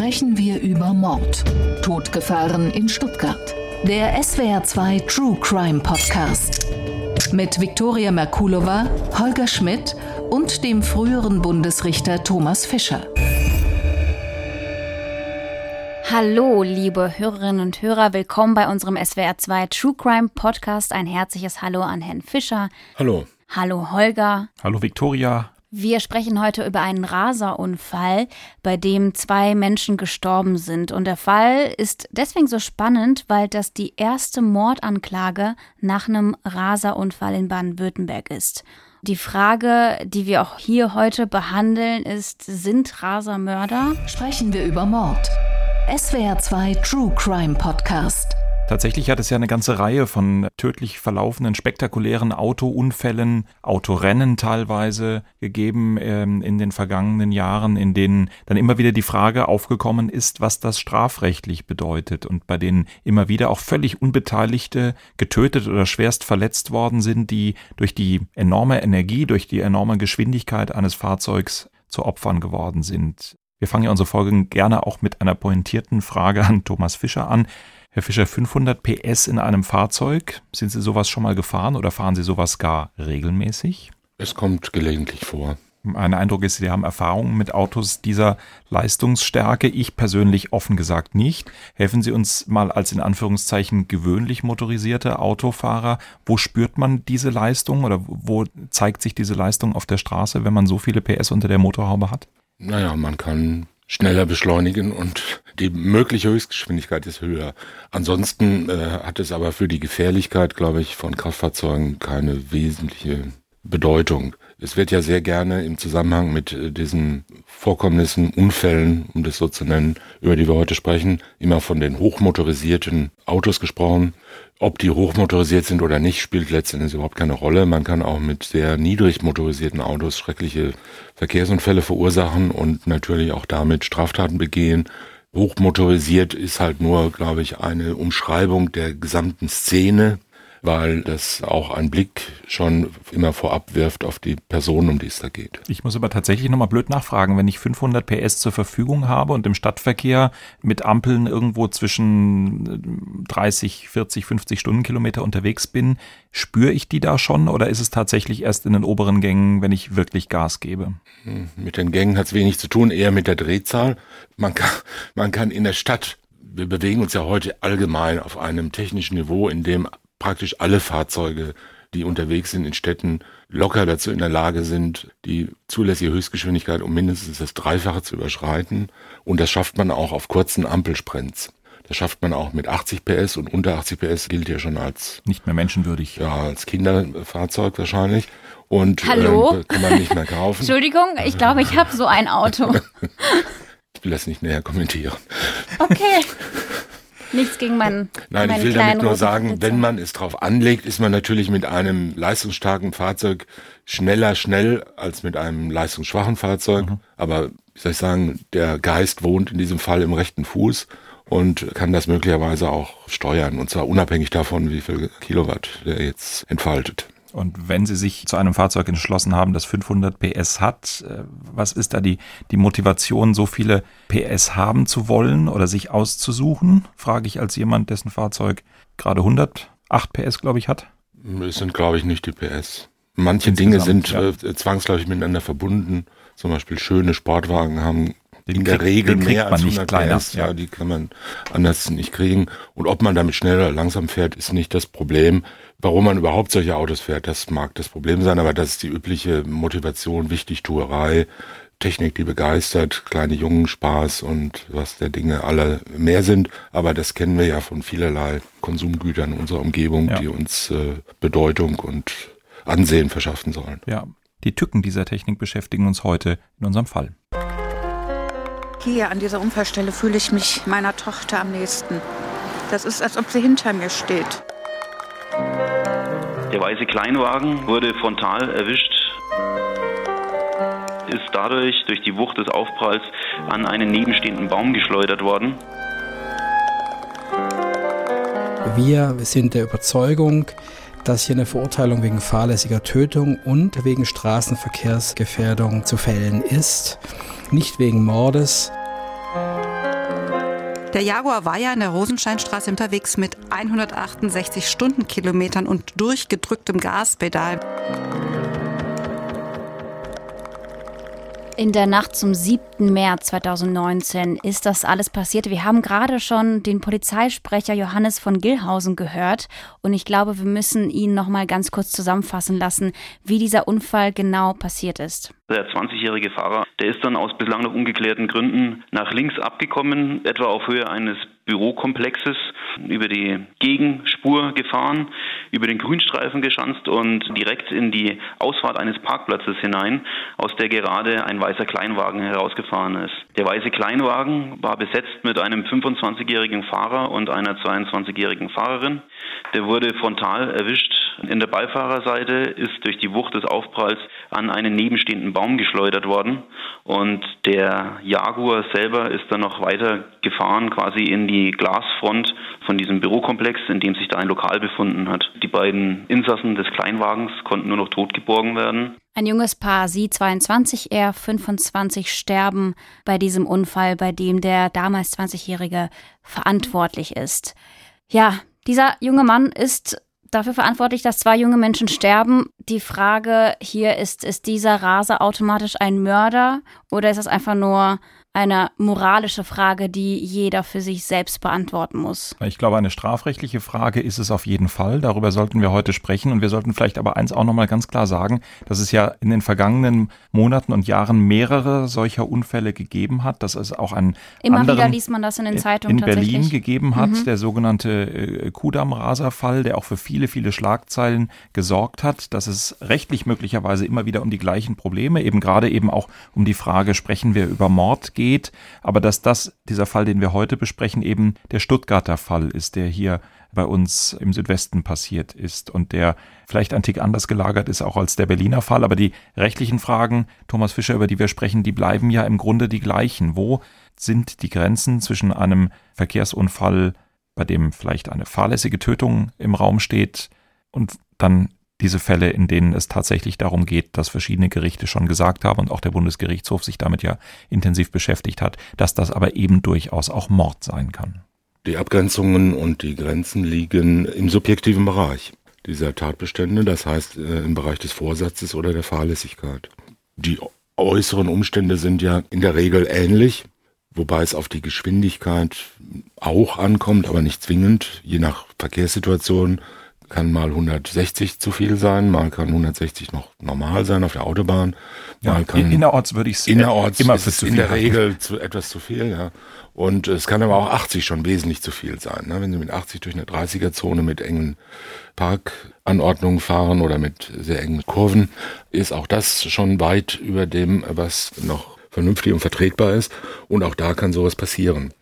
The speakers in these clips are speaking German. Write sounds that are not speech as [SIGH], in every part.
sprechen wir über Mord, Todgefahren in Stuttgart. Der SWR2 True Crime Podcast. Mit Viktoria Merkulova, Holger Schmidt und dem früheren Bundesrichter Thomas Fischer. Hallo, liebe Hörerinnen und Hörer, willkommen bei unserem SWR2 True Crime Podcast. Ein herzliches Hallo an Herrn Fischer. Hallo. Hallo, Holger. Hallo, Viktoria. Wir sprechen heute über einen Raserunfall, bei dem zwei Menschen gestorben sind. Und der Fall ist deswegen so spannend, weil das die erste Mordanklage nach einem Raserunfall in Baden-Württemberg ist. Die Frage, die wir auch hier heute behandeln, ist, sind Raser Mörder? Sprechen wir über Mord. SWR 2 True Crime Podcast. Tatsächlich hat es ja eine ganze Reihe von tödlich verlaufenden, spektakulären Autounfällen, Autorennen teilweise gegeben ähm, in den vergangenen Jahren, in denen dann immer wieder die Frage aufgekommen ist, was das strafrechtlich bedeutet und bei denen immer wieder auch völlig Unbeteiligte getötet oder schwerst verletzt worden sind, die durch die enorme Energie, durch die enorme Geschwindigkeit eines Fahrzeugs zu Opfern geworden sind. Wir fangen ja unsere Folgen gerne auch mit einer pointierten Frage an Thomas Fischer an. Herr Fischer, 500 PS in einem Fahrzeug, sind Sie sowas schon mal gefahren oder fahren Sie sowas gar regelmäßig? Es kommt gelegentlich vor. Mein Eindruck ist, Sie haben Erfahrungen mit Autos dieser Leistungsstärke. Ich persönlich offen gesagt nicht. Helfen Sie uns mal als in Anführungszeichen gewöhnlich motorisierte Autofahrer. Wo spürt man diese Leistung oder wo zeigt sich diese Leistung auf der Straße, wenn man so viele PS unter der Motorhaube hat? Naja, man kann schneller beschleunigen und die mögliche Höchstgeschwindigkeit ist höher. Ansonsten äh, hat es aber für die Gefährlichkeit, glaube ich, von Kraftfahrzeugen keine wesentliche Bedeutung. Es wird ja sehr gerne im Zusammenhang mit äh, diesen Vorkommnissen, Unfällen, um das so zu nennen, über die wir heute sprechen, immer von den hochmotorisierten Autos gesprochen. Ob die hochmotorisiert sind oder nicht, spielt letztendlich überhaupt keine Rolle. Man kann auch mit sehr niedrig motorisierten Autos schreckliche Verkehrsunfälle verursachen und natürlich auch damit Straftaten begehen. Hochmotorisiert ist halt nur, glaube ich, eine Umschreibung der gesamten Szene weil das auch einen Blick schon immer vorab wirft auf die Person, um die es da geht. Ich muss aber tatsächlich nochmal blöd nachfragen, wenn ich 500 PS zur Verfügung habe und im Stadtverkehr mit Ampeln irgendwo zwischen 30, 40, 50 Stundenkilometer unterwegs bin, spüre ich die da schon oder ist es tatsächlich erst in den oberen Gängen, wenn ich wirklich Gas gebe? Hm, mit den Gängen hat es wenig zu tun, eher mit der Drehzahl. Man kann, man kann in der Stadt wir bewegen uns ja heute allgemein auf einem technischen Niveau, in dem praktisch alle Fahrzeuge, die unterwegs sind in Städten, locker dazu in der Lage sind, die zulässige Höchstgeschwindigkeit um mindestens das Dreifache zu überschreiten. Und das schafft man auch auf kurzen Ampelsprints. Das schafft man auch mit 80 PS und unter 80 PS gilt ja schon als nicht mehr menschenwürdig. Ja, als Kinderfahrzeug wahrscheinlich. Und Hallo? Äh, kann man nicht mehr kaufen. [LAUGHS] Entschuldigung, ich glaube, ich habe so ein Auto. [LAUGHS] ich will das nicht näher kommentieren. Okay. [LAUGHS] Nichts gegen meinen. Nein, ich will damit nur sagen, wenn man es drauf anlegt, ist man natürlich mit einem leistungsstarken Fahrzeug schneller schnell als mit einem leistungsschwachen Fahrzeug. Mhm. Aber wie soll ich sagen, der Geist wohnt in diesem Fall im rechten Fuß und kann das möglicherweise auch steuern. Und zwar unabhängig davon, wie viel Kilowatt der jetzt entfaltet. Und wenn Sie sich zu einem Fahrzeug entschlossen haben, das 500 PS hat, äh, was ist da die, die Motivation, so viele PS haben zu wollen oder sich auszusuchen? Frage ich als jemand, dessen Fahrzeug gerade 108 PS, glaube ich, hat. Es sind, glaube ich, nicht die PS. Manche Dinge sind ja. äh, zwangsläufig miteinander verbunden. Zum Beispiel schöne Sportwagen haben den in der krieg, Regel mehr als 100 kleiner, PS. Ja. ja, die kann man anders nicht kriegen. Und ob man damit schnell oder langsam fährt, ist nicht das Problem. Warum man überhaupt solche Autos fährt, das mag das Problem sein, aber das ist die übliche Motivation, Wichtigtuerei, Technik, die begeistert, kleine Jungen Spaß und was der Dinge alle mehr sind. Aber das kennen wir ja von vielerlei Konsumgütern in unserer Umgebung, ja. die uns äh, Bedeutung und Ansehen verschaffen sollen. Ja, die Tücken dieser Technik beschäftigen uns heute in unserem Fall. Hier an dieser Unfallstelle fühle ich mich meiner Tochter am nächsten. Das ist, als ob sie hinter mir steht. Der weiße Kleinwagen wurde frontal erwischt, ist dadurch durch die Wucht des Aufpralls an einen nebenstehenden Baum geschleudert worden. Wir sind der Überzeugung, dass hier eine Verurteilung wegen fahrlässiger Tötung und wegen Straßenverkehrsgefährdung zu fällen ist, nicht wegen Mordes. Der Jaguar war ja in der Rosensteinstraße unterwegs mit 168 Stundenkilometern und durchgedrücktem Gaspedal. In der Nacht zum 7. März 2019 ist das alles passiert. Wir haben gerade schon den Polizeisprecher Johannes von Gillhausen gehört und ich glaube, wir müssen ihn noch mal ganz kurz zusammenfassen lassen, wie dieser Unfall genau passiert ist. Der 20-jährige Fahrer, der ist dann aus bislang noch ungeklärten Gründen nach links abgekommen, etwa auf Höhe eines Bürokomplexes, über die Gegenspur gefahren, über den Grünstreifen geschanzt und direkt in die Ausfahrt eines Parkplatzes hinein, aus der gerade ein weißer Kleinwagen herausgefahren ist. Der weiße Kleinwagen war besetzt mit einem 25-jährigen Fahrer und einer 22-jährigen Fahrerin. Der wurde frontal erwischt in der Beifahrerseite, ist durch die Wucht des Aufpralls an einen nebenstehenden Baum geschleudert worden und der Jaguar selber ist dann noch weiter gefahren, quasi in die Glasfront von diesem Bürokomplex, in dem sich da ein Lokal befunden hat. Die beiden Insassen des Kleinwagens konnten nur noch tot geborgen werden. Ein junges Paar, sie 22, er 25, sterben bei diesem Unfall, bei dem der damals 20-Jährige verantwortlich ist. Ja, dieser junge Mann ist dafür verantwortlich, dass zwei junge Menschen sterben. Die Frage hier ist, ist dieser Raser automatisch ein Mörder oder ist es einfach nur eine moralische Frage, die jeder für sich selbst beantworten muss. Ich glaube, eine strafrechtliche Frage ist es auf jeden Fall. Darüber sollten wir heute sprechen. Und wir sollten vielleicht aber eins auch nochmal ganz klar sagen, dass es ja in den vergangenen Monaten und Jahren mehrere solcher Unfälle gegeben hat, dass es auch einen Immer anderen wieder liest man das in den Zeitungen in Berlin gegeben hat, Mhm. der sogenannte äh, Kudamm-Raser-Fall, der auch für viele, viele Schlagzeilen gesorgt hat, dass es rechtlich möglicherweise immer wieder um die gleichen Probleme, eben gerade eben auch um die Frage, sprechen wir über Mord geht, aber dass das, dieser Fall, den wir heute besprechen, eben der Stuttgarter Fall ist, der hier bei uns im Südwesten passiert ist und der vielleicht ein Tick anders gelagert ist auch als der Berliner Fall. Aber die rechtlichen Fragen, Thomas Fischer, über die wir sprechen, die bleiben ja im Grunde die gleichen. Wo sind die Grenzen zwischen einem Verkehrsunfall, bei dem vielleicht eine fahrlässige Tötung im Raum steht und dann diese Fälle, in denen es tatsächlich darum geht, dass verschiedene Gerichte schon gesagt haben und auch der Bundesgerichtshof sich damit ja intensiv beschäftigt hat, dass das aber eben durchaus auch Mord sein kann. Die Abgrenzungen und die Grenzen liegen im subjektiven Bereich dieser Tatbestände, das heißt äh, im Bereich des Vorsatzes oder der Fahrlässigkeit. Die äußeren Umstände sind ja in der Regel ähnlich, wobei es auf die Geschwindigkeit auch ankommt, aber nicht zwingend. Je nach Verkehrssituation kann mal 160 zu viel sein, mal kann 160 noch normal sein auf der Autobahn, mal kann in, innerorts würde ich es Innerorts immer ist es zu in der. Regel zu, etwas zu viel, ja. Und es kann aber auch 80 schon wesentlich zu viel sein. Ne? Wenn Sie mit 80 durch eine 30er-Zone mit engen Parkanordnungen fahren oder mit sehr engen Kurven, ist auch das schon weit über dem, was noch vernünftig und vertretbar ist. Und auch da kann sowas passieren.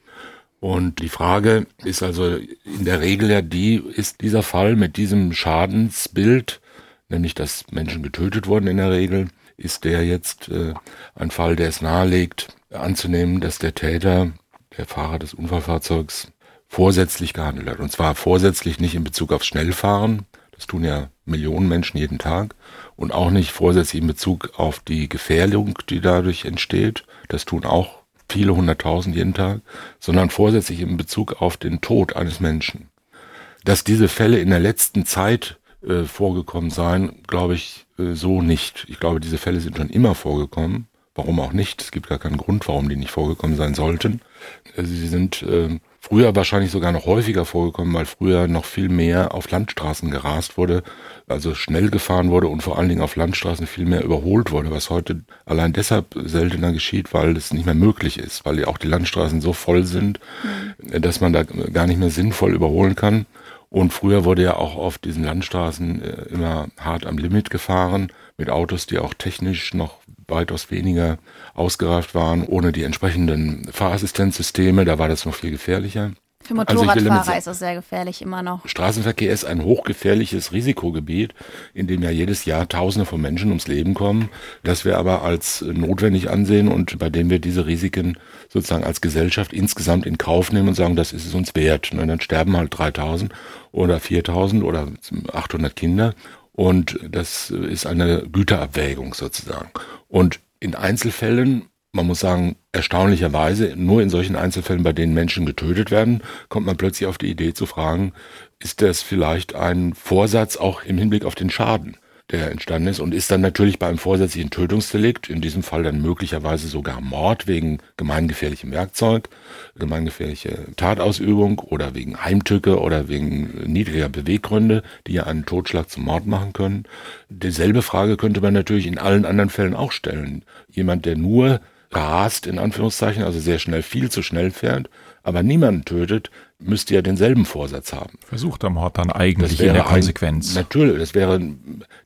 Und die Frage ist also in der Regel ja die, ist dieser Fall mit diesem Schadensbild, nämlich dass Menschen getötet wurden in der Regel, ist der jetzt äh, ein Fall, der es nahelegt, anzunehmen, dass der Täter, der Fahrer des Unfallfahrzeugs, vorsätzlich gehandelt hat. Und zwar vorsätzlich nicht in Bezug auf Schnellfahren, das tun ja Millionen Menschen jeden Tag, und auch nicht vorsätzlich in Bezug auf die Gefährdung, die dadurch entsteht, das tun auch viele hunderttausend jeden Tag, sondern vorsätzlich in Bezug auf den Tod eines Menschen. Dass diese Fälle in der letzten Zeit äh, vorgekommen seien, glaube ich äh, so nicht. Ich glaube, diese Fälle sind schon immer vorgekommen. Warum auch nicht? Es gibt gar keinen Grund, warum die nicht vorgekommen sein sollten. Äh, Sie sind äh, früher wahrscheinlich sogar noch häufiger vorgekommen, weil früher noch viel mehr auf Landstraßen gerast wurde, also schnell gefahren wurde und vor allen Dingen auf Landstraßen viel mehr überholt wurde, was heute allein deshalb seltener geschieht, weil es nicht mehr möglich ist, weil ja auch die Landstraßen so voll sind, äh, dass man da gar nicht mehr sinnvoll überholen kann. Und früher wurde ja auch auf diesen Landstraßen äh, immer hart am Limit gefahren, mit Autos, die auch technisch noch weitaus weniger ausgereift waren, ohne die entsprechenden Fahrassistenzsysteme, da war das noch viel gefährlicher. Für Also Motorradfahrer sagen- ist es sehr gefährlich immer noch. Straßenverkehr ist ein hochgefährliches Risikogebiet, in dem ja jedes Jahr Tausende von Menschen ums Leben kommen, das wir aber als notwendig ansehen und bei dem wir diese Risiken sozusagen als Gesellschaft insgesamt in Kauf nehmen und sagen, das ist es uns wert. Und dann sterben halt 3000 oder 4000 oder 800 Kinder und das ist eine Güterabwägung sozusagen. Und in Einzelfällen man muss sagen, erstaunlicherweise, nur in solchen Einzelfällen, bei denen Menschen getötet werden, kommt man plötzlich auf die Idee zu fragen, ist das vielleicht ein Vorsatz auch im Hinblick auf den Schaden? der entstanden ist und ist dann natürlich bei einem vorsätzlichen Tötungsdelikt, in diesem Fall dann möglicherweise sogar Mord wegen gemeingefährlichem Werkzeug, gemeingefährliche Tatausübung oder wegen Heimtücke oder wegen niedriger Beweggründe, die ja einen Totschlag zum Mord machen können. Dieselbe Frage könnte man natürlich in allen anderen Fällen auch stellen. Jemand, der nur rast, in Anführungszeichen, also sehr schnell, viel zu schnell fährt, aber niemanden tötet, müsste ja denselben Vorsatz haben. Versuchter Mord dann eigentlich in der Konsequenz. Ein, natürlich, das wäre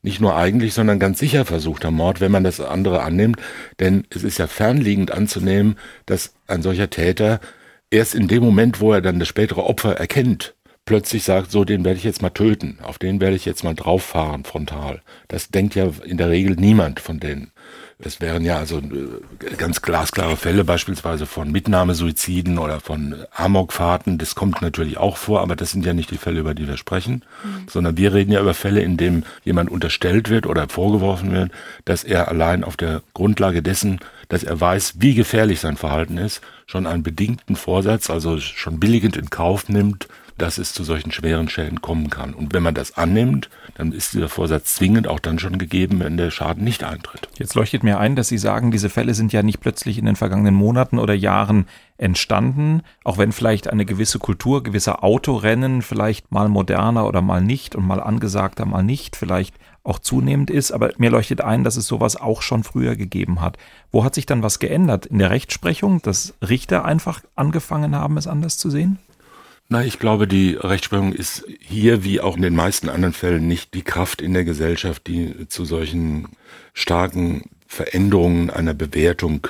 nicht nur eigentlich, sondern ganz sicher versuchter Mord, wenn man das andere annimmt. Denn es ist ja fernliegend anzunehmen, dass ein solcher Täter erst in dem Moment, wo er dann das spätere Opfer erkennt, plötzlich sagt, so, den werde ich jetzt mal töten, auf den werde ich jetzt mal drauffahren, frontal. Das denkt ja in der Regel niemand von denen. Das wären ja also äh, ganz glasklare Fälle beispielsweise von Mitnahmesuiziden oder von Amokfahrten. Das kommt natürlich auch vor, aber das sind ja nicht die Fälle, über die wir sprechen, mhm. sondern wir reden ja über Fälle, in denen jemand unterstellt wird oder vorgeworfen wird, dass er allein auf der Grundlage dessen, dass er weiß, wie gefährlich sein Verhalten ist, schon einen bedingten Vorsatz, also schon billigend in Kauf nimmt, dass es zu solchen schweren Schäden kommen kann. Und wenn man das annimmt, dann ist dieser Vorsatz zwingend auch dann schon gegeben, wenn der Schaden nicht eintritt. Jetzt leuchtet mir ein, dass Sie sagen, diese Fälle sind ja nicht plötzlich in den vergangenen Monaten oder Jahren entstanden, auch wenn vielleicht eine gewisse Kultur, gewisser Autorennen vielleicht mal moderner oder mal nicht und mal angesagter, mal nicht, vielleicht auch zunehmend ist, aber mir leuchtet ein, dass es sowas auch schon früher gegeben hat. Wo hat sich dann was geändert? In der Rechtsprechung, dass Richter einfach angefangen haben, es anders zu sehen? Na, ich glaube, die Rechtsprechung ist hier wie auch in den meisten anderen Fällen nicht die Kraft in der Gesellschaft, die zu solchen starken Veränderungen einer Bewertung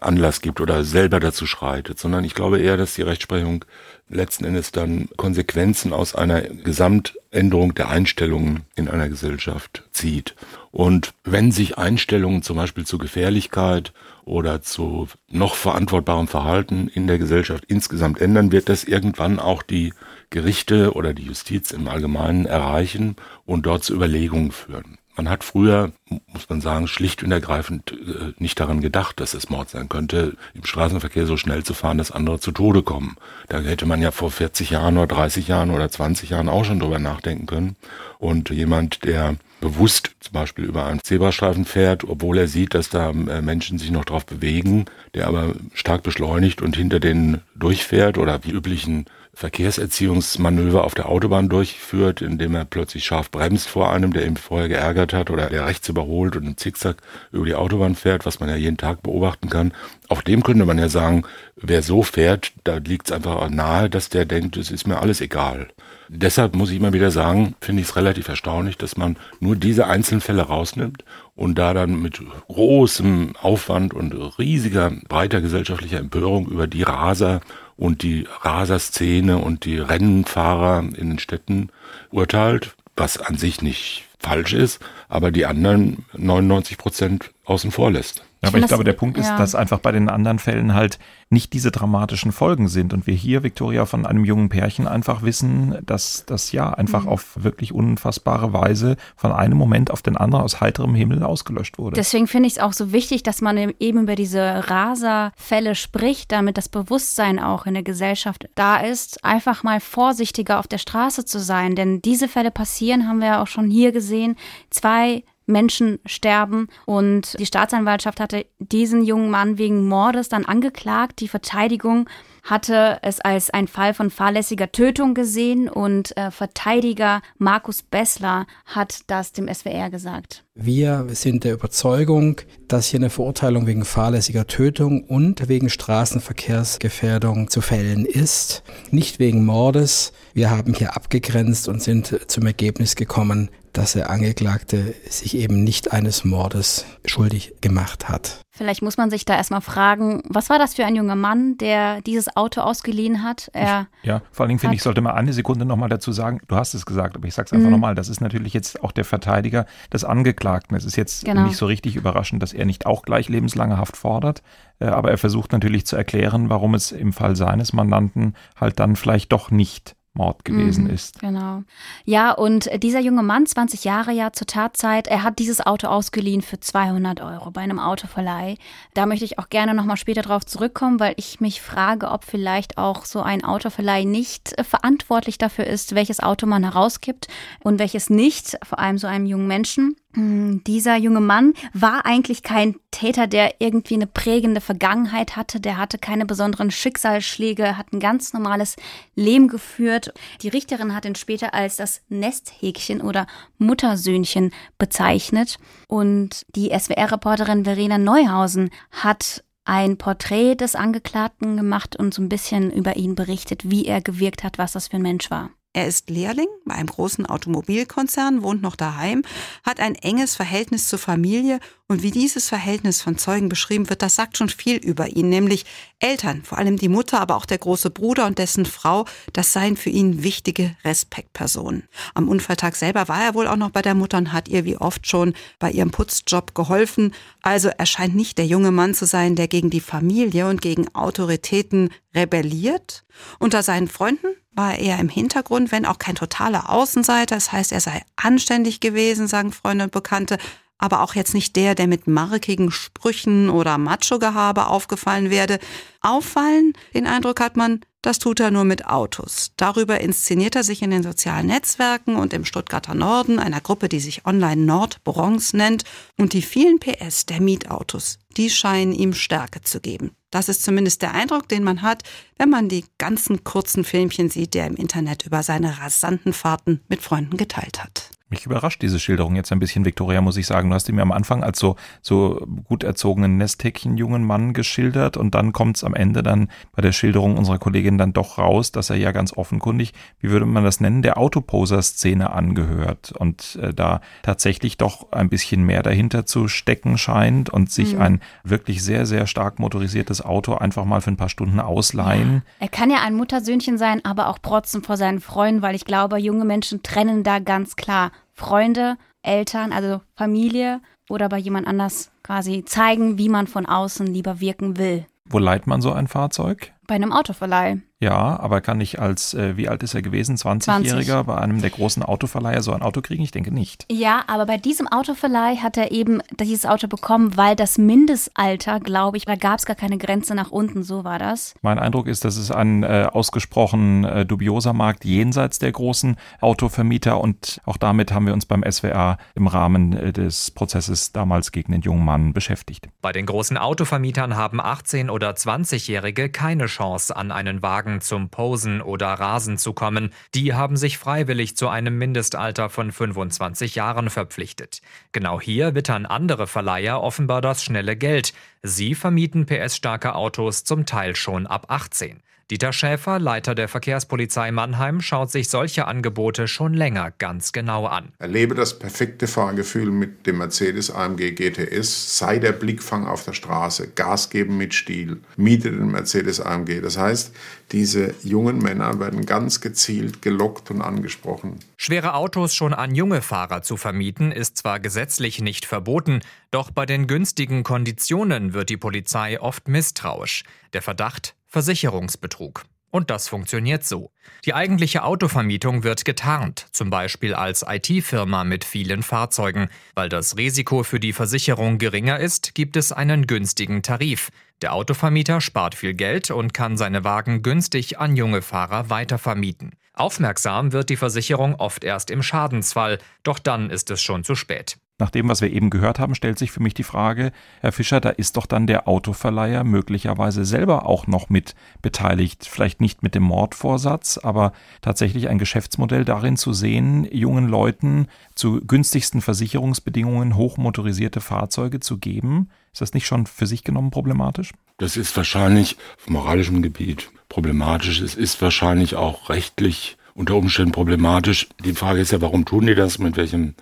Anlass gibt oder selber dazu schreitet, sondern ich glaube eher, dass die Rechtsprechung letzten Endes dann Konsequenzen aus einer Gesamtänderung der Einstellungen in einer Gesellschaft zieht. Und wenn sich Einstellungen zum Beispiel zu Gefährlichkeit oder zu noch verantwortbarem Verhalten in der Gesellschaft insgesamt ändern, wird das irgendwann auch die Gerichte oder die Justiz im Allgemeinen erreichen und dort zu Überlegungen führen. Man hat früher, muss man sagen, schlicht und ergreifend äh, nicht daran gedacht, dass es Mord sein könnte, im Straßenverkehr so schnell zu fahren, dass andere zu Tode kommen. Da hätte man ja vor 40 Jahren oder 30 Jahren oder 20 Jahren auch schon drüber nachdenken können. Und jemand, der bewusst zum Beispiel über einen Zebrastreifen fährt, obwohl er sieht, dass da äh, Menschen sich noch drauf bewegen, der aber stark beschleunigt und hinter denen durchfährt oder die üblichen Verkehrserziehungsmanöver auf der Autobahn durchführt, indem er plötzlich scharf bremst vor einem, der ihm vorher geärgert hat oder der rechts überholt und im Zickzack über die Autobahn fährt, was man ja jeden Tag beobachten kann. Auf dem könnte man ja sagen, wer so fährt, da liegt es einfach nahe, dass der denkt, es ist mir alles egal. Deshalb muss ich immer wieder sagen, finde ich es relativ erstaunlich, dass man nur diese einzelnen Fälle rausnimmt und da dann mit großem Aufwand und riesiger, breiter gesellschaftlicher Empörung über die Raser und die Raserszene und die Rennfahrer in den Städten urteilt, was an sich nicht falsch ist, aber die anderen 99 Prozent außen vor lässt. Ja, aber ich, glaube, der Punkt ist, ja. dass einfach bei den anderen Fällen halt nicht diese dramatischen Folgen sind und wir hier, Victoria, von einem jungen Pärchen einfach wissen, dass das ja einfach mhm. auf wirklich unfassbare Weise von einem Moment auf den anderen aus heiterem Himmel ausgelöscht wurde. Deswegen finde ich es auch so wichtig, dass man eben über diese Raserfälle spricht, damit das Bewusstsein auch in der Gesellschaft da ist, einfach mal vorsichtiger auf der Straße zu sein. Denn diese Fälle passieren, haben wir ja auch schon hier gesehen. Zwei Menschen sterben. Und die Staatsanwaltschaft hatte diesen jungen Mann wegen Mordes dann angeklagt. Die Verteidigung hatte es als ein Fall von fahrlässiger Tötung gesehen und äh, Verteidiger Markus Bessler hat das dem SWR gesagt. Wir sind der Überzeugung, dass hier eine Verurteilung wegen fahrlässiger Tötung und wegen Straßenverkehrsgefährdung zu fällen ist, nicht wegen Mordes. Wir haben hier abgegrenzt und sind zum Ergebnis gekommen, dass der Angeklagte sich eben nicht eines Mordes schuldig gemacht hat. Vielleicht muss man sich da erstmal fragen, was war das für ein junger Mann, der dieses Auto ausgeliehen hat? Er ich, ja, vor allen Dingen finde ich, sollte man eine Sekunde nochmal dazu sagen, du hast es gesagt, aber ich sage es einfach mhm. nochmal, das ist natürlich jetzt auch der Verteidiger des Angeklagten. Es ist jetzt genau. nicht so richtig überraschend, dass er nicht auch gleich lebenslange Haft fordert, äh, aber er versucht natürlich zu erklären, warum es im Fall seines Mandanten halt dann vielleicht doch nicht Mord gewesen mhm, ist. Genau. Ja, und dieser junge Mann, 20 Jahre ja zur Tatzeit, er hat dieses Auto ausgeliehen für 200 Euro bei einem Autoverleih. Da möchte ich auch gerne nochmal später drauf zurückkommen, weil ich mich frage, ob vielleicht auch so ein Autoverleih nicht äh, verantwortlich dafür ist, welches Auto man herausgibt und welches nicht, vor allem so einem jungen Menschen. Hm, dieser junge Mann war eigentlich kein Täter, der irgendwie eine prägende Vergangenheit hatte. Der hatte keine besonderen Schicksalsschläge, hat ein ganz normales Leben geführt. Die Richterin hat ihn später als das Nesthäkchen oder Muttersöhnchen bezeichnet. Und die SWR-Reporterin Verena Neuhausen hat ein Porträt des Angeklagten gemacht und so ein bisschen über ihn berichtet, wie er gewirkt hat, was das für ein Mensch war. Er ist Lehrling bei einem großen Automobilkonzern, wohnt noch daheim, hat ein enges Verhältnis zur Familie und wie dieses Verhältnis von Zeugen beschrieben wird, das sagt schon viel über ihn, nämlich Eltern, vor allem die Mutter, aber auch der große Bruder und dessen Frau, das seien für ihn wichtige Respektpersonen. Am Unfalltag selber war er wohl auch noch bei der Mutter und hat ihr wie oft schon bei ihrem Putzjob geholfen. Also er scheint nicht der junge Mann zu sein, der gegen die Familie und gegen Autoritäten rebelliert. Unter seinen Freunden war er eher im Hintergrund, wenn auch kein totaler Außenseiter. Das heißt, er sei anständig gewesen, sagen Freunde und Bekannte, aber auch jetzt nicht der, der mit markigen Sprüchen oder Macho-Gehabe aufgefallen werde. Auffallen, den Eindruck hat man, das tut er nur mit Autos. Darüber inszeniert er sich in den sozialen Netzwerken und im Stuttgarter Norden, einer Gruppe, die sich Online Nord Bronx nennt. Und die vielen PS der Mietautos, die scheinen ihm Stärke zu geben. Das ist zumindest der Eindruck, den man hat, wenn man die ganzen kurzen Filmchen sieht, die er im Internet über seine rasanten Fahrten mit Freunden geteilt hat. Mich überrascht diese Schilderung jetzt ein bisschen, Victoria, muss ich sagen. Du hast ihn mir am Anfang als so, so gut erzogenen Nesthäkchen jungen Mann geschildert und dann kommt es am Ende dann bei der Schilderung unserer Kollegin dann doch raus, dass er ja ganz offenkundig, wie würde man das nennen, der Autoposer-Szene angehört und äh, da tatsächlich doch ein bisschen mehr dahinter zu stecken scheint und sich mhm. ein wirklich sehr, sehr stark motorisiertes Auto einfach mal für ein paar Stunden ausleihen. Ja. Er kann ja ein Muttersöhnchen sein, aber auch protzen vor seinen Freunden, weil ich glaube, junge Menschen trennen da ganz klar Freunde, Eltern, also Familie oder bei jemand anders quasi zeigen, wie man von außen lieber wirken will. Wo leiht man so ein Fahrzeug? Bei einem Autoverleih. Ja, aber kann ich als, äh, wie alt ist er gewesen, 20-Jähriger 20. bei einem der großen Autoverleiher so ein Auto kriegen? Ich denke nicht. Ja, aber bei diesem Autoverleih hat er eben dieses Auto bekommen, weil das Mindestalter, glaube ich, da gab es gar keine Grenze nach unten, so war das. Mein Eindruck ist, dass es ein äh, ausgesprochen äh, dubioser Markt jenseits der großen Autovermieter und auch damit haben wir uns beim SWR im Rahmen äh, des Prozesses damals gegen den jungen Mann beschäftigt. Bei den großen Autovermietern haben 18- oder 20-Jährige keine Chance an einen Wagen Wagen zum Posen oder Rasen zu kommen, die haben sich freiwillig zu einem Mindestalter von 25 Jahren verpflichtet. Genau hier wittern andere Verleiher offenbar das schnelle Geld. Sie vermieten PS-starke Autos zum Teil schon ab 18. Dieter Schäfer, Leiter der Verkehrspolizei Mannheim, schaut sich solche Angebote schon länger ganz genau an. Erlebe das perfekte Fahrgefühl mit dem Mercedes AMG GTS, sei der Blickfang auf der Straße, Gas geben mit Stil, miete den Mercedes AMG. Das heißt, diese jungen Männer werden ganz gezielt gelockt und angesprochen. Schwere Autos schon an junge Fahrer zu vermieten, ist zwar gesetzlich nicht verboten, doch bei den günstigen Konditionen wird die Polizei oft misstrauisch. Der Verdacht Versicherungsbetrug. Und das funktioniert so. Die eigentliche Autovermietung wird getarnt, zum Beispiel als IT-Firma mit vielen Fahrzeugen. Weil das Risiko für die Versicherung geringer ist, gibt es einen günstigen Tarif. Der Autovermieter spart viel Geld und kann seine Wagen günstig an junge Fahrer weitervermieten. Aufmerksam wird die Versicherung oft erst im Schadensfall, doch dann ist es schon zu spät. Nach dem, was wir eben gehört haben, stellt sich für mich die Frage, Herr Fischer, da ist doch dann der Autoverleiher möglicherweise selber auch noch mit beteiligt. Vielleicht nicht mit dem Mordvorsatz, aber tatsächlich ein Geschäftsmodell darin zu sehen, jungen Leuten zu günstigsten Versicherungsbedingungen hochmotorisierte Fahrzeuge zu geben. Ist das nicht schon für sich genommen problematisch? Das ist wahrscheinlich auf moralischem Gebiet problematisch. Es ist wahrscheinlich auch rechtlich unter Umständen problematisch. Die Frage ist ja, warum tun die das? Mit welchem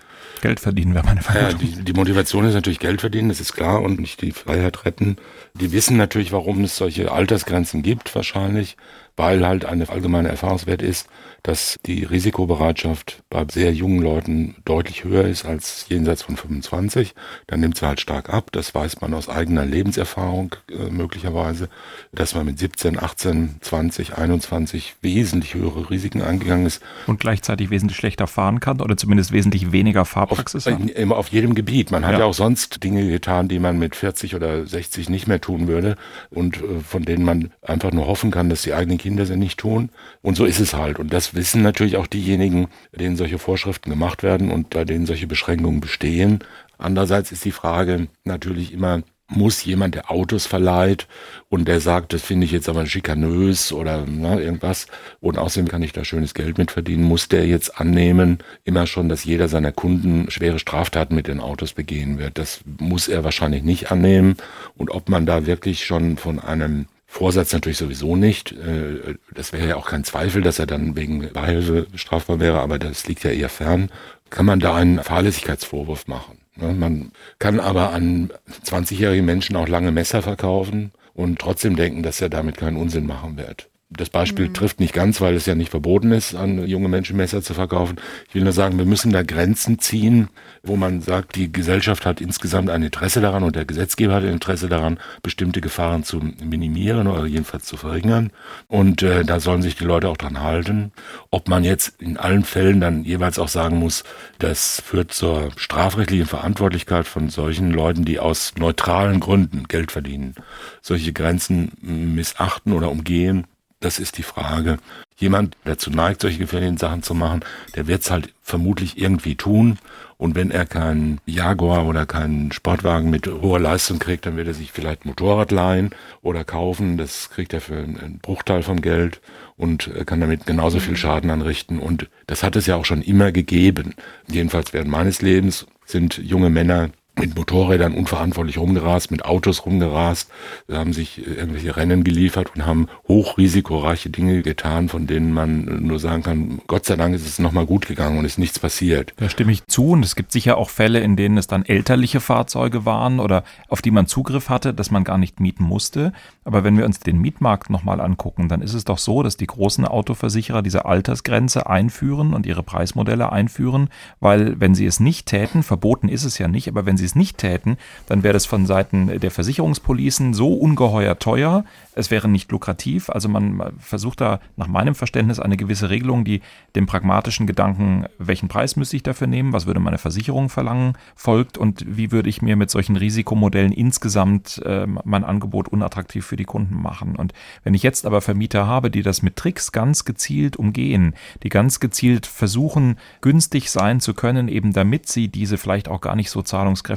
Geld verdienen wäre meine Frage. Ja, die, die Motivation ist natürlich Geld verdienen, das ist klar, und nicht die Freiheit retten. Die wissen natürlich, warum es solche Altersgrenzen gibt, wahrscheinlich, weil halt eine allgemeine Erfahrungswert ist, dass die Risikobereitschaft bei sehr jungen Leuten deutlich höher ist als jenseits von 25. Dann nimmt sie halt stark ab. Das weiß man aus eigener Lebenserfahrung äh, möglicherweise, dass man mit 17, 18, 20, 21 wesentlich höhere Risiken eingegangen ist. Und gleichzeitig wesentlich schlechter fahren kann oder zumindest wesentlich weniger Fahrpraxis auf, hat? Immer auf jedem Gebiet. Man hat ja. ja auch sonst Dinge getan, die man mit 40 oder 60 nicht mehr tun würde und äh, von denen man einfach nur hoffen kann, dass die eigenen Kinder sie nicht tun. Und so ist es halt. Und das wissen natürlich auch diejenigen, denen solche Vorschriften gemacht werden und bei denen solche Beschränkungen bestehen. Andererseits ist die Frage natürlich immer, muss jemand, der Autos verleiht und der sagt, das finde ich jetzt aber schikanös oder na, irgendwas und außerdem kann ich da schönes Geld mit verdienen, muss der jetzt annehmen, immer schon, dass jeder seiner Kunden schwere Straftaten mit den Autos begehen wird. Das muss er wahrscheinlich nicht annehmen und ob man da wirklich schon von einem Vorsatz natürlich sowieso nicht. Äh, das wäre ja auch kein Zweifel, dass er dann wegen Beihilfe strafbar wäre, aber das liegt ja eher fern. Kann man da einen Fahrlässigkeitsvorwurf machen? Ne? Man kann aber an 20-jährigen Menschen auch lange Messer verkaufen und trotzdem denken, dass er damit keinen Unsinn machen wird. Das Beispiel mhm. trifft nicht ganz, weil es ja nicht verboten ist, an junge Menschen Messer zu verkaufen. Ich will nur sagen, wir müssen da Grenzen ziehen, wo man sagt, die Gesellschaft hat insgesamt ein Interesse daran und der Gesetzgeber hat ein Interesse daran, bestimmte Gefahren zu minimieren oder jedenfalls zu verringern. Und äh, da sollen sich die Leute auch dran halten. Ob man jetzt in allen Fällen dann jeweils auch sagen muss, das führt zur strafrechtlichen Verantwortlichkeit von solchen Leuten, die aus neutralen Gründen Geld verdienen, solche Grenzen missachten oder umgehen das ist die Frage. Jemand, der dazu neigt, solche gefährlichen Sachen zu machen, der wird es halt vermutlich irgendwie tun. Und wenn er keinen Jaguar oder keinen Sportwagen mit hoher Leistung kriegt, dann wird er sich vielleicht Motorrad leihen oder kaufen. Das kriegt er für einen Bruchteil vom Geld und kann damit genauso viel Schaden anrichten. Und das hat es ja auch schon immer gegeben. Jedenfalls während meines Lebens sind junge Männer mit Motorrädern unverantwortlich rumgerast, mit Autos rumgerast, haben sich irgendwelche Rennen geliefert und haben hochrisikoreiche Dinge getan, von denen man nur sagen kann, Gott sei Dank ist es nochmal gut gegangen und ist nichts passiert. Da stimme ich zu und es gibt sicher auch Fälle, in denen es dann elterliche Fahrzeuge waren oder auf die man Zugriff hatte, dass man gar nicht mieten musste. Aber wenn wir uns den Mietmarkt nochmal angucken, dann ist es doch so, dass die großen Autoversicherer diese Altersgrenze einführen und ihre Preismodelle einführen, weil wenn sie es nicht täten, verboten ist es ja nicht, aber wenn sie es nicht täten, dann wäre das von Seiten der Versicherungspolicen so ungeheuer teuer, es wäre nicht lukrativ. Also man versucht da nach meinem Verständnis eine gewisse Regelung, die dem pragmatischen Gedanken, welchen Preis müsste ich dafür nehmen, was würde meine Versicherung verlangen, folgt und wie würde ich mir mit solchen Risikomodellen insgesamt äh, mein Angebot unattraktiv für die Kunden machen. Und wenn ich jetzt aber Vermieter habe, die das mit Tricks ganz gezielt umgehen, die ganz gezielt versuchen, günstig sein zu können, eben damit sie diese vielleicht auch gar nicht so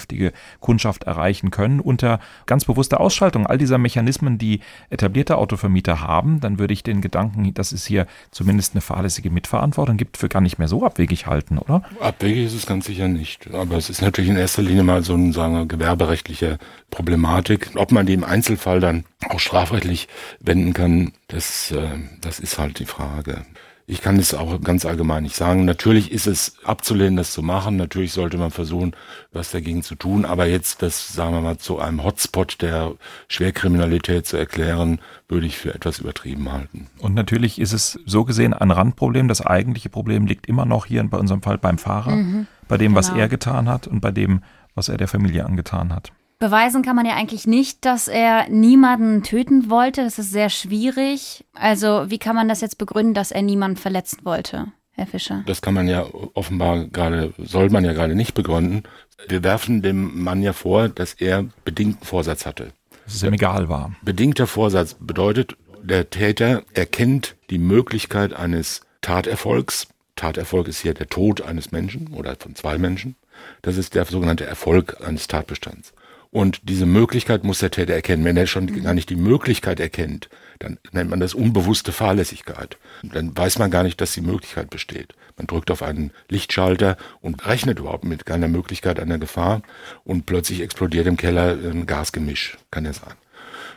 zahlungskräftige Kundschaft erreichen können, unter ganz bewusster Ausschaltung all dieser Mechanismen, die etablierte Autovermieter haben, dann würde ich den Gedanken, dass es hier zumindest eine fahrlässige Mitverantwortung gibt, für gar nicht mehr so abwegig halten, oder? Abwegig ist es ganz sicher nicht. Aber es ist natürlich in erster Linie mal so eine sagen wir, gewerberechtliche Problematik. Ob man die im Einzelfall dann auch strafrechtlich wenden kann, das, äh, das ist halt die Frage. Ich kann es auch ganz allgemein nicht sagen. Natürlich ist es abzulehnen, das zu machen. Natürlich sollte man versuchen, was dagegen zu tun. Aber jetzt das, sagen wir mal, zu einem Hotspot der Schwerkriminalität zu erklären, würde ich für etwas übertrieben halten. Und natürlich ist es so gesehen ein Randproblem. Das eigentliche Problem liegt immer noch hier bei unserem Fall beim Fahrer, mhm, bei dem, genau. was er getan hat und bei dem, was er der Familie angetan hat. Beweisen kann man ja eigentlich nicht, dass er niemanden töten wollte. Das ist sehr schwierig. Also wie kann man das jetzt begründen, dass er niemanden verletzen wollte, Herr Fischer? Das kann man ja offenbar gerade, soll man ja gerade nicht begründen. Wir werfen dem Mann ja vor, dass er bedingten Vorsatz hatte. Dass es ihm egal war. Bedingter Vorsatz bedeutet, der Täter erkennt die Möglichkeit eines Taterfolgs. Taterfolg ist hier der Tod eines Menschen oder von zwei Menschen. Das ist der sogenannte Erfolg eines Tatbestands. Und diese Möglichkeit muss der Täter erkennen. Wenn er schon mhm. gar nicht die Möglichkeit erkennt, dann nennt man das unbewusste Fahrlässigkeit. Dann weiß man gar nicht, dass die Möglichkeit besteht. Man drückt auf einen Lichtschalter und rechnet überhaupt mit keiner Möglichkeit einer Gefahr und plötzlich explodiert im Keller ein Gasgemisch, kann ja sein.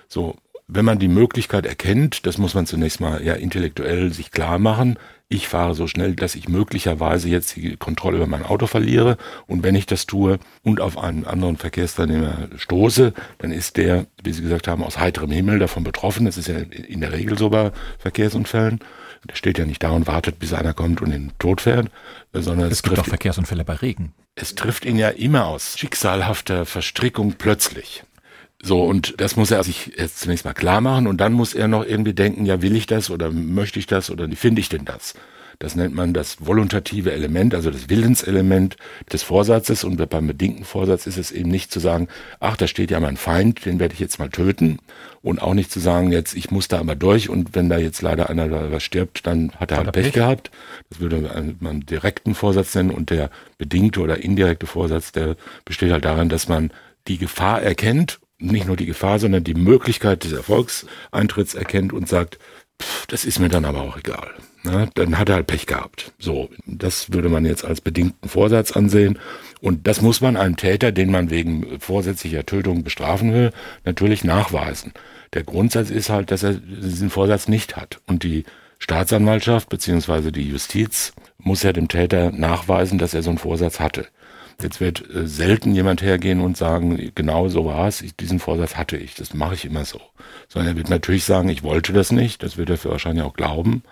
So, wenn man die Möglichkeit erkennt, das muss man zunächst mal ja intellektuell sich klar machen, ich fahre so schnell, dass ich möglicherweise jetzt die Kontrolle über mein Auto verliere. Und wenn ich das tue und auf einen anderen Verkehrsteilnehmer stoße, dann ist der, wie Sie gesagt haben, aus heiterem Himmel davon betroffen. Das ist ja in der Regel so bei Verkehrsunfällen. Der steht ja nicht da und wartet, bis einer kommt und ihn tot fährt, sondern es, es gibt auch Verkehrsunfälle bei Regen. Es trifft ihn ja immer aus schicksalhafter Verstrickung plötzlich. So, und das muss er sich jetzt zunächst mal klar machen und dann muss er noch irgendwie denken, ja, will ich das oder möchte ich das oder wie finde ich denn das? Das nennt man das voluntative Element, also das Willenselement des Vorsatzes. Und beim bedingten Vorsatz ist es eben nicht zu sagen, ach, da steht ja mein Feind, den werde ich jetzt mal töten. Und auch nicht zu sagen, jetzt, ich muss da aber durch und wenn da jetzt leider einer da was stirbt, dann hat er halt Pech, Pech gehabt. Das würde man direkten Vorsatz nennen. Und der bedingte oder indirekte Vorsatz, der besteht halt darin, dass man die Gefahr erkennt nicht nur die Gefahr, sondern die Möglichkeit des Erfolgseintritts erkennt und sagt, pff, das ist mir dann aber auch egal. Na, dann hat er halt Pech gehabt. So, das würde man jetzt als bedingten Vorsatz ansehen. Und das muss man einem Täter, den man wegen vorsätzlicher Tötung bestrafen will, natürlich nachweisen. Der Grundsatz ist halt, dass er diesen Vorsatz nicht hat. Und die Staatsanwaltschaft bzw. die Justiz muss ja dem Täter nachweisen, dass er so einen Vorsatz hatte. Jetzt wird äh, selten jemand hergehen und sagen, genau so war es, diesen Vorsatz hatte ich, das mache ich immer so. Sondern er wird natürlich sagen, ich wollte das nicht, das wird er für wahrscheinlich auch glauben.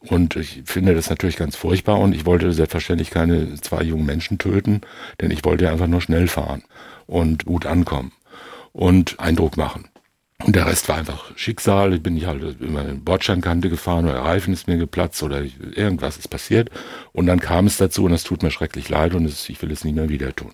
Und ich finde das natürlich ganz furchtbar und ich wollte selbstverständlich keine zwei jungen Menschen töten, denn ich wollte einfach nur schnell fahren und gut ankommen und Eindruck machen. Und der Rest war einfach Schicksal. Ich bin ich halt über eine Bordsteinkante gefahren oder der Reifen ist mir geplatzt oder irgendwas ist passiert. Und dann kam es dazu und es tut mir schrecklich leid und es, ich will es nie mehr wieder tun.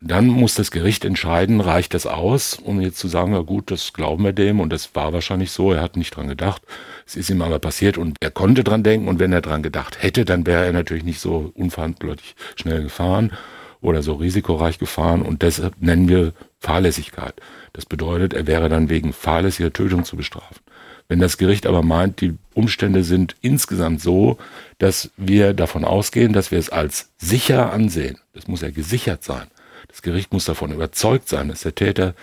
dann muss das Gericht entscheiden, reicht das aus, um jetzt zu sagen, ja gut, das glauben wir dem und das war wahrscheinlich so, er hat nicht dran gedacht. Es ist ihm aber passiert und er konnte dran denken und wenn er dran gedacht hätte, dann wäre er natürlich nicht so unverantwortlich schnell gefahren oder so risikoreich gefahren und deshalb nennen wir Fahrlässigkeit. Das bedeutet, er wäre dann wegen fahrlässiger Tötung zu bestrafen. Wenn das Gericht aber meint, die Umstände sind insgesamt so, dass wir davon ausgehen, dass wir es als sicher ansehen, das muss ja gesichert sein. Das Gericht muss davon überzeugt sein, dass der Täter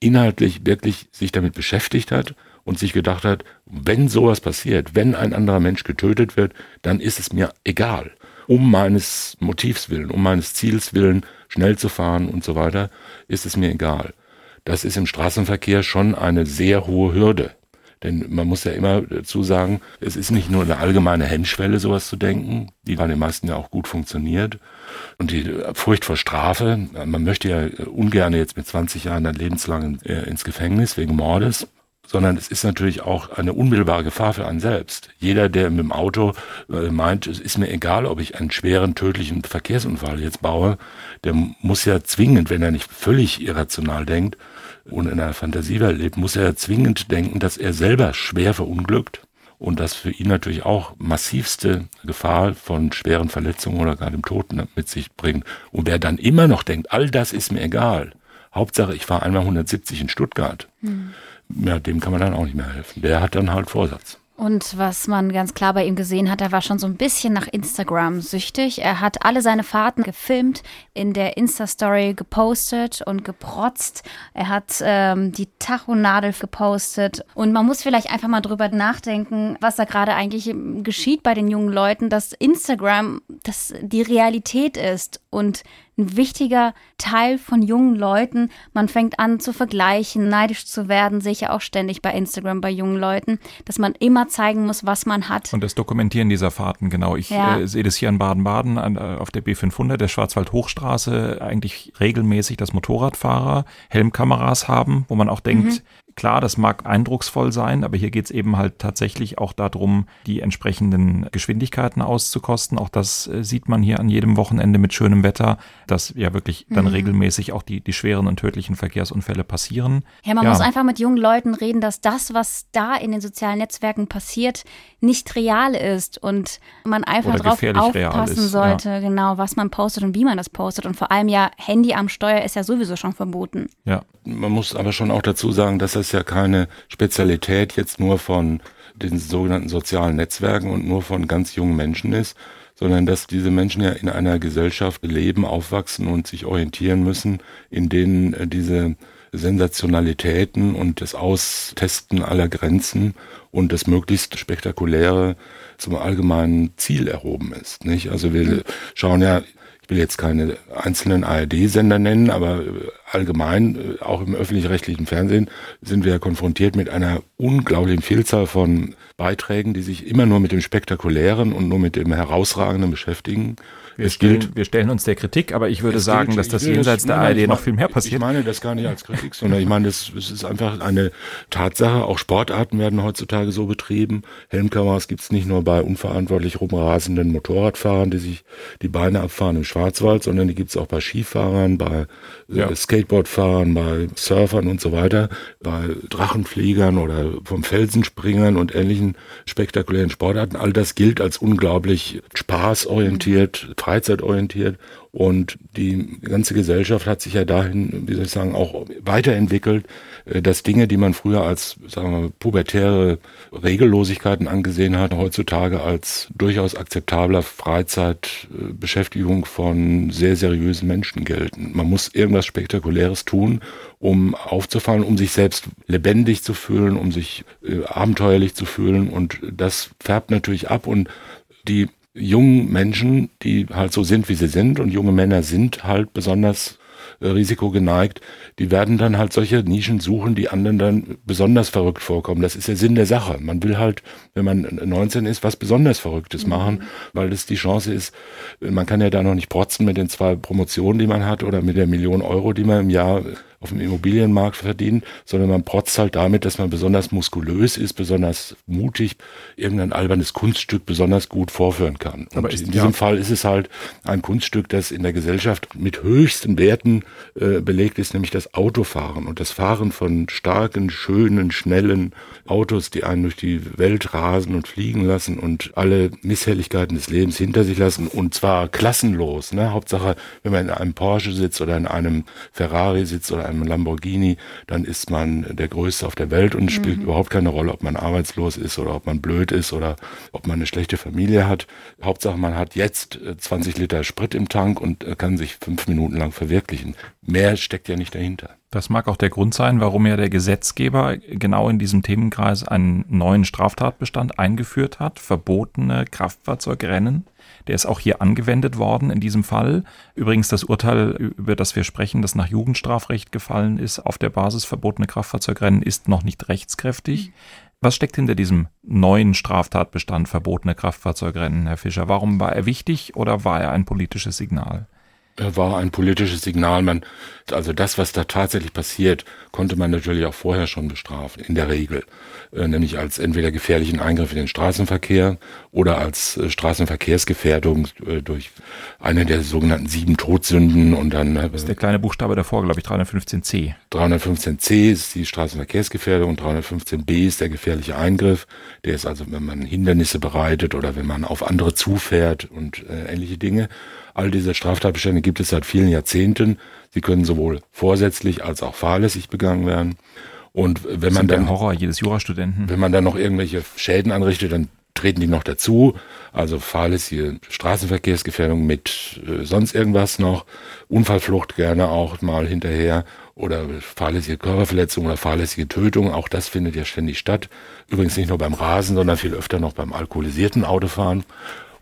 inhaltlich wirklich sich damit beschäftigt hat und sich gedacht hat, wenn sowas passiert, wenn ein anderer Mensch getötet wird, dann ist es mir egal. Um meines Motivs willen, um meines Ziels willen, schnell zu fahren und so weiter, ist es mir egal das ist im Straßenverkehr schon eine sehr hohe Hürde. Denn man muss ja immer dazu sagen, es ist nicht nur eine allgemeine Hemmschwelle, sowas zu denken, die bei den meisten ja auch gut funktioniert. Und die Furcht vor Strafe, man möchte ja ungern jetzt mit 20 Jahren dann lebenslang ins Gefängnis wegen Mordes sondern es ist natürlich auch eine unmittelbare Gefahr für einen selbst. Jeder, der mit dem Auto äh, meint, es ist mir egal, ob ich einen schweren, tödlichen Verkehrsunfall jetzt baue, der muss ja zwingend, wenn er nicht völlig irrational denkt und in einer Fantasiewelt lebt, muss er zwingend denken, dass er selber schwer verunglückt und das für ihn natürlich auch massivste Gefahr von schweren Verletzungen oder gar dem Toten mit sich bringt. Und wer dann immer noch denkt, all das ist mir egal, Hauptsache ich fahre einmal 170 in Stuttgart, mhm ja, dem kann man dann auch nicht mehr helfen. Der hat dann halt Vorsatz. Und was man ganz klar bei ihm gesehen hat, er war schon so ein bisschen nach Instagram süchtig. Er hat alle seine Fahrten gefilmt, in der Insta-Story gepostet und geprotzt. Er hat ähm, die Tachonadel gepostet. Und man muss vielleicht einfach mal drüber nachdenken, was da gerade eigentlich geschieht bei den jungen Leuten, dass Instagram das die Realität ist und ein wichtiger Teil von jungen Leuten. Man fängt an zu vergleichen, neidisch zu werden, sehe ich ja auch ständig bei Instagram bei jungen Leuten, dass man immer zeigen muss, was man hat. Und das Dokumentieren dieser Fahrten, genau. Ich ja. äh, sehe das hier in Baden-Baden äh, auf der B500, der Schwarzwald-Hochstraße, eigentlich regelmäßig, dass Motorradfahrer Helmkameras haben, wo man auch denkt, mhm. Klar, das mag eindrucksvoll sein, aber hier geht es eben halt tatsächlich auch darum, die entsprechenden Geschwindigkeiten auszukosten. Auch das äh, sieht man hier an jedem Wochenende mit schönem Wetter, dass ja wirklich dann mhm. regelmäßig auch die, die schweren und tödlichen Verkehrsunfälle passieren. Ja, man ja. muss einfach mit jungen Leuten reden, dass das, was da in den sozialen Netzwerken passiert, nicht real ist und man einfach darauf aufpassen sollte, ja. genau, was man postet und wie man das postet. Und vor allem ja, Handy am Steuer ist ja sowieso schon verboten. Ja, man muss aber schon auch dazu sagen, dass das ja keine Spezialität jetzt nur von den sogenannten sozialen Netzwerken und nur von ganz jungen Menschen ist, sondern dass diese Menschen ja in einer Gesellschaft leben, aufwachsen und sich orientieren müssen, in denen äh, diese Sensationalitäten und das Austesten aller Grenzen und das möglichst spektakuläre zum allgemeinen Ziel erhoben ist. Nicht? Also wir schauen ja will jetzt keine einzelnen ARD-Sender nennen, aber äh, allgemein, äh, auch im öffentlich-rechtlichen Fernsehen, sind wir konfrontiert mit einer unglaublichen Vielzahl von Beiträgen, die sich immer nur mit dem Spektakulären und nur mit dem Herausragenden beschäftigen. Wir, stellen, wir stellen uns der Kritik, aber ich würde es sagen, gilt, dass das jenseits das, der ARD noch viel mehr passiert. Ich meine das gar nicht als Kritik, sondern ich meine, das, das ist einfach eine Tatsache. Auch Sportarten werden heutzutage so betrieben. Helmkameras gibt es nicht nur bei unverantwortlich rumrasenden Motorradfahrern, die sich die Beine abfahren im Schwarzwald, sondern die gibt es auch bei Skifahrern, bei äh, ja. Skateboardfahrern, bei Surfern und so weiter, bei Drachenfliegern oder vom Felsenspringern und ähnlichen spektakulären Sportarten. All das gilt als unglaublich spaßorientiert, freizeitorientiert und die ganze Gesellschaft hat sich ja dahin, wie soll ich sagen, auch weiterentwickelt, äh, dass Dinge, die man früher als, sagen wir, pubertäre Regellosigkeiten angesehen hat, heutzutage als durchaus akzeptabler Freizeitbeschäftigung von sehr seriösen Menschen gelten. Man muss irgendwas Spektakuläres tun, um aufzufallen, um sich selbst lebendig zu fühlen, um sich äh, abenteuerlich zu fühlen und das färbt natürlich ab und die jungen Menschen, die halt so sind, wie sie sind, und junge Männer sind halt besonders äh, risikogeneigt, die werden dann halt solche Nischen suchen, die anderen dann besonders verrückt vorkommen. Das ist der Sinn der Sache. Man will halt, wenn man 19 ist, was besonders Verrücktes mhm. machen, weil das die Chance ist, man kann ja da noch nicht protzen mit den zwei Promotionen, die man hat oder mit der Million Euro, die man im Jahr auf dem Immobilienmarkt verdienen, sondern man protzt halt damit, dass man besonders muskulös ist, besonders mutig, irgendein albernes Kunststück besonders gut vorführen kann. Aber in diesem ja. Fall ist es halt ein Kunststück, das in der Gesellschaft mit höchsten Werten äh, belegt ist, nämlich das Autofahren und das Fahren von starken, schönen, schnellen Autos, die einen durch die Welt rasen und fliegen lassen und alle Misshelligkeiten des Lebens hinter sich lassen und zwar klassenlos. Ne? Hauptsache, wenn man in einem Porsche sitzt oder in einem Ferrari sitzt oder einem Lamborghini, dann ist man der Größte auf der Welt und es spielt mhm. überhaupt keine Rolle, ob man arbeitslos ist oder ob man blöd ist oder ob man eine schlechte Familie hat. Hauptsache, man hat jetzt 20 äh, Liter Sprit im Tank und äh, kann sich fünf Minuten lang verwirklichen. Mehr steckt ja nicht dahinter. Das mag auch der Grund sein, warum ja der Gesetzgeber genau in diesem Themenkreis einen neuen Straftatbestand eingeführt hat, verbotene Kraftfahrzeugrennen. Der ist auch hier angewendet worden in diesem Fall. Übrigens das Urteil, über das wir sprechen, das nach Jugendstrafrecht gefallen ist, auf der Basis verbotene Kraftfahrzeugrennen, ist noch nicht rechtskräftig. Was steckt hinter diesem neuen Straftatbestand verbotene Kraftfahrzeugrennen, Herr Fischer? Warum war er wichtig oder war er ein politisches Signal? War ein politisches Signal. Man, also das, was da tatsächlich passiert, konnte man natürlich auch vorher schon bestrafen, in der Regel. Äh, nämlich als entweder gefährlichen Eingriff in den Straßenverkehr oder als äh, Straßenverkehrsgefährdung äh, durch eine der sogenannten sieben Todsünden und dann. Das ist der kleine Buchstabe davor, glaube ich, 315c. 315c ist die Straßenverkehrsgefährdung und 315b ist der gefährliche Eingriff. Der ist also, wenn man Hindernisse bereitet oder wenn man auf andere zufährt und äh, ähnliche Dinge. All diese Straftatbestände gibt es seit vielen Jahrzehnten. Sie können sowohl vorsätzlich als auch fahrlässig begangen werden. Und wenn man dann Horror jedes Jurastudenten. Wenn man dann noch irgendwelche Schäden anrichtet, dann treten die noch dazu. Also fahrlässige Straßenverkehrsgefährdung mit äh, sonst irgendwas noch, Unfallflucht gerne auch mal hinterher oder fahrlässige Körperverletzung oder fahrlässige Tötung. Auch das findet ja ständig statt. Übrigens nicht nur beim Rasen, sondern viel öfter noch beim alkoholisierten Autofahren.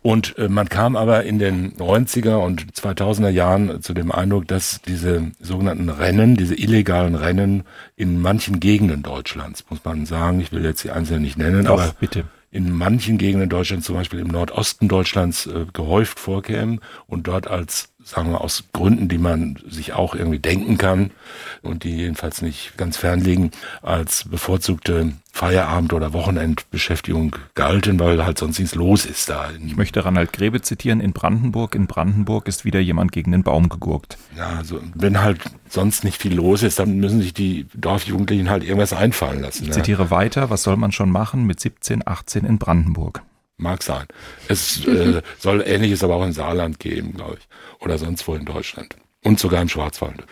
Und äh, man kam aber in den 90er und 2000er Jahren zu dem Eindruck, dass diese sogenannten Rennen, diese illegalen Rennen in manchen Gegenden Deutschlands, muss man sagen, ich will jetzt die einzelnen nicht nennen, Doch, aber bitte. in manchen Gegenden Deutschlands, zum Beispiel im Nordosten Deutschlands, äh, gehäuft vorkämen und dort als sagen wir aus Gründen, die man sich auch irgendwie denken kann und die jedenfalls nicht ganz fern liegen, als bevorzugte Feierabend- oder Wochenendbeschäftigung galten, weil halt sonst nichts los ist da. Ich möchte Ranald Grebe zitieren, in Brandenburg, in Brandenburg ist wieder jemand gegen den Baum gegurkt. Ja, also wenn halt sonst nicht viel los ist, dann müssen sich die Dorfjugendlichen halt irgendwas einfallen lassen. Ich ne? zitiere weiter, was soll man schon machen mit 17, 18 in Brandenburg? Mag sein. Es äh, [LAUGHS] soll Ähnliches aber auch in Saarland geben, glaube ich. Oder sonst wo in Deutschland. Und sogar im Schwarzwald.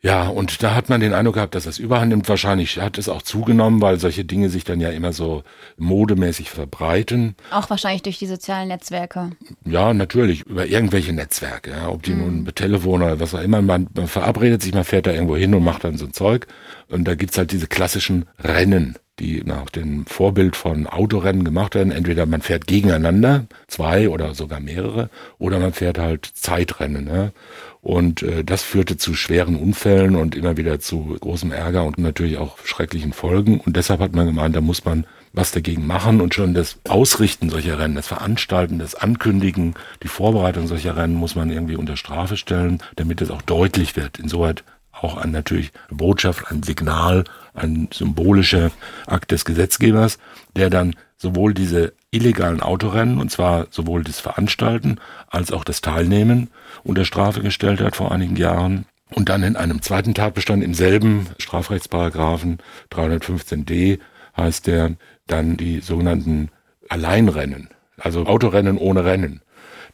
Ja, und da hat man den Eindruck gehabt, dass das überhand nimmt. Wahrscheinlich hat es auch zugenommen, weil solche Dinge sich dann ja immer so modemäßig verbreiten. Auch wahrscheinlich durch die sozialen Netzwerke. Ja, natürlich, über irgendwelche Netzwerke, ja, ob die mhm. nun mit Telefon oder was auch immer. Man, man verabredet sich, man fährt da irgendwo hin und macht dann so ein Zeug. Und da gibt's halt diese klassischen Rennen die nach dem Vorbild von Autorennen gemacht werden. Entweder man fährt gegeneinander, zwei oder sogar mehrere, oder man fährt halt Zeitrennen. Ne? Und äh, das führte zu schweren Unfällen und immer wieder zu großem Ärger und natürlich auch schrecklichen Folgen. Und deshalb hat man gemeint, da muss man was dagegen machen und schon das Ausrichten solcher Rennen, das Veranstalten, das Ankündigen, die Vorbereitung solcher Rennen muss man irgendwie unter Strafe stellen, damit es auch deutlich wird. Insoweit auch ein natürlich Botschaft, ein Signal, ein symbolischer Akt des Gesetzgebers, der dann sowohl diese illegalen Autorennen, und zwar sowohl das Veranstalten als auch das Teilnehmen unter Strafe gestellt hat vor einigen Jahren. Und dann in einem zweiten Tatbestand im selben Strafrechtsparagraphen 315d heißt der dann die sogenannten Alleinrennen, also Autorennen ohne Rennen.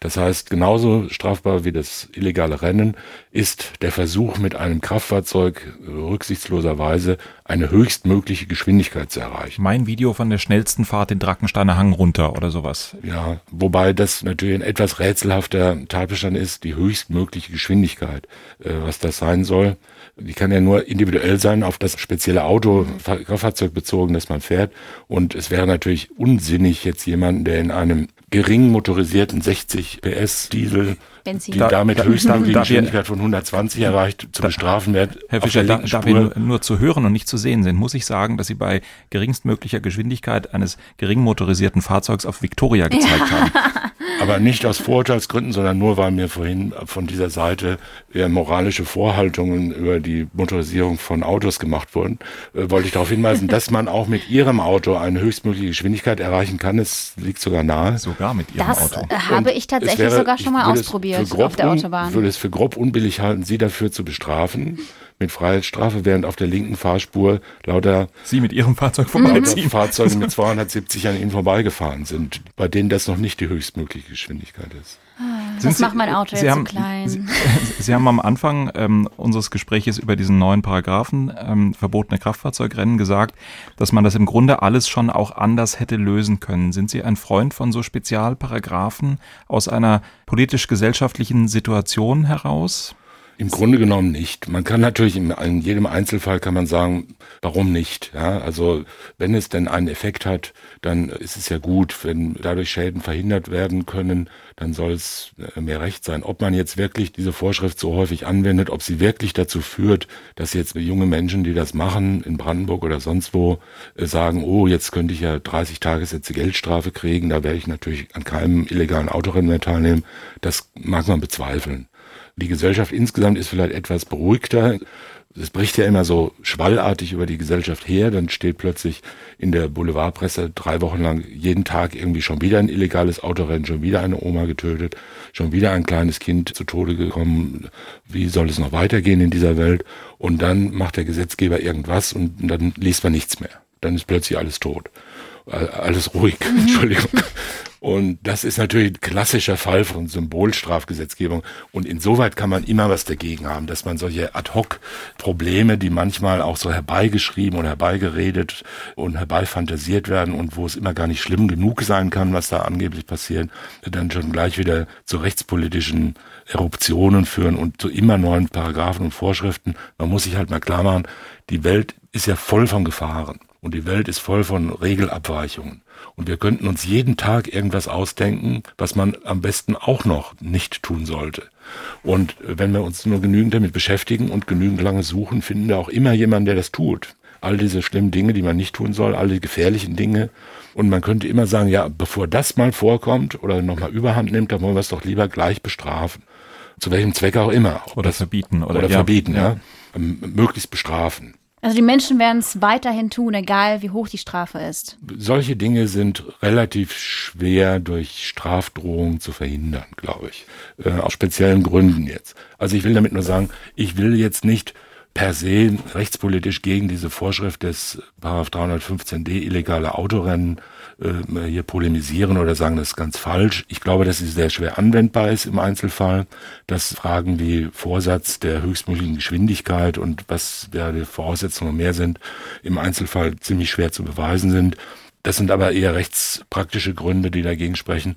Das heißt, genauso strafbar wie das illegale Rennen ist der Versuch, mit einem Kraftfahrzeug rücksichtsloserweise eine höchstmögliche Geschwindigkeit zu erreichen. Mein Video von der schnellsten Fahrt den Drackensteiner Hang runter oder sowas. Ja, wobei das natürlich ein etwas rätselhafter Tatbestand ist, die höchstmögliche Geschwindigkeit, äh, was das sein soll. Die kann ja nur individuell sein, auf das spezielle Auto, Kraftfahrzeug bezogen, das man fährt. Und es wäre natürlich unsinnig, jetzt jemanden, der in einem gering motorisierten 60 PS Diesel, Benzin. die damit da, höchstmögliche Geschwindigkeit von 120 erreicht, zu da, bestrafen werden. Herr Fischer, da, da wir nur zu hören und nicht zu sehen sind, muss ich sagen, dass Sie bei geringstmöglicher Geschwindigkeit eines gering motorisierten Fahrzeugs auf Victoria gezeigt ja. [LAUGHS] haben. Aber nicht aus Vorurteilsgründen, sondern nur, weil mir vorhin von dieser Seite eher moralische Vorhaltungen über die Motorisierung von Autos gemacht wurden, äh, wollte ich darauf hinweisen, dass man auch mit Ihrem Auto eine höchstmögliche Geschwindigkeit erreichen kann. Es liegt sogar nahe. Sogar mit Ihrem das Auto. Das habe ich tatsächlich wäre, sogar schon mal ausprobiert auf der Autobahn. Ich würde es für grob unbillig halten, Sie dafür zu bestrafen mit Freiheitsstrafe, während auf der linken Fahrspur lauter Sie mit Ihrem Fahrzeug vorbeiziehen. Fahrzeuge mit 270 an Ihnen vorbeigefahren sind, bei denen das noch nicht die höchstmögliche Geschwindigkeit ist. Ah, das macht mein Auto Sie jetzt haben, so klein. Sie, [LAUGHS] Sie, haben am Anfang ähm, unseres Gespräches über diesen neuen Paragraphen ähm, verbotene Kraftfahrzeugrennen gesagt, dass man das im Grunde alles schon auch anders hätte lösen können. Sind Sie ein Freund von so Spezialparagraphen aus einer politisch-gesellschaftlichen Situation heraus? Im Grunde genommen nicht. Man kann natürlich in, jedem Einzelfall kann man sagen, warum nicht? Ja, also wenn es denn einen Effekt hat, dann ist es ja gut. Wenn dadurch Schäden verhindert werden können, dann soll es äh, mehr Recht sein. Ob man jetzt wirklich diese Vorschrift so häufig anwendet, ob sie wirklich dazu führt, dass jetzt junge Menschen, die das machen, in Brandenburg oder sonst wo, äh, sagen, oh, jetzt könnte ich ja 30 Tagessätze Geldstrafe kriegen, da werde ich natürlich an keinem illegalen Autorennen mehr teilnehmen. Das mag man bezweifeln. Die Gesellschaft insgesamt ist vielleicht etwas beruhigter. Es bricht ja immer so schwallartig über die Gesellschaft her, dann steht plötzlich in der Boulevardpresse drei Wochen lang jeden Tag irgendwie schon wieder ein illegales Autorennen, schon wieder eine Oma getötet, schon wieder ein kleines Kind zu Tode gekommen. Wie soll es noch weitergehen in dieser Welt? Und dann macht der Gesetzgeber irgendwas und dann liest man nichts mehr. Dann ist plötzlich alles tot. Alles ruhig, Entschuldigung. Und das ist natürlich ein klassischer Fall von Symbolstrafgesetzgebung. Und insoweit kann man immer was dagegen haben, dass man solche Ad-Hoc-Probleme, die manchmal auch so herbeigeschrieben und herbeigeredet und herbeifantasiert werden und wo es immer gar nicht schlimm genug sein kann, was da angeblich passiert, dann schon gleich wieder zu rechtspolitischen Eruptionen führen und zu immer neuen Paragraphen und Vorschriften. Man muss sich halt mal klar machen, die Welt ist ja voll von Gefahren. Und die Welt ist voll von Regelabweichungen. Und wir könnten uns jeden Tag irgendwas ausdenken, was man am besten auch noch nicht tun sollte. Und wenn wir uns nur genügend damit beschäftigen und genügend lange suchen, finden wir auch immer jemanden, der das tut. All diese schlimmen Dinge, die man nicht tun soll, all die gefährlichen Dinge. Und man könnte immer sagen, ja, bevor das mal vorkommt oder nochmal überhand nimmt, dann wollen wir es doch lieber gleich bestrafen. Zu welchem Zweck auch immer. Oder das, verbieten. Oder, oder ja, verbieten, ja. ja. Möglichst bestrafen. Also die Menschen werden es weiterhin tun, egal wie hoch die Strafe ist. Solche Dinge sind relativ schwer durch Strafdrohungen zu verhindern, glaube ich. Äh, aus speziellen Gründen jetzt. Also ich will damit nur sagen, ich will jetzt nicht per se rechtspolitisch gegen diese Vorschrift des 315d illegale Autorennen äh, hier polemisieren oder sagen, das ist ganz falsch. Ich glaube, dass sie sehr schwer anwendbar ist im Einzelfall, dass Fragen wie Vorsatz der höchstmöglichen Geschwindigkeit und was ja die Voraussetzungen mehr sind, im Einzelfall ziemlich schwer zu beweisen sind. Das sind aber eher rechtspraktische Gründe, die dagegen sprechen.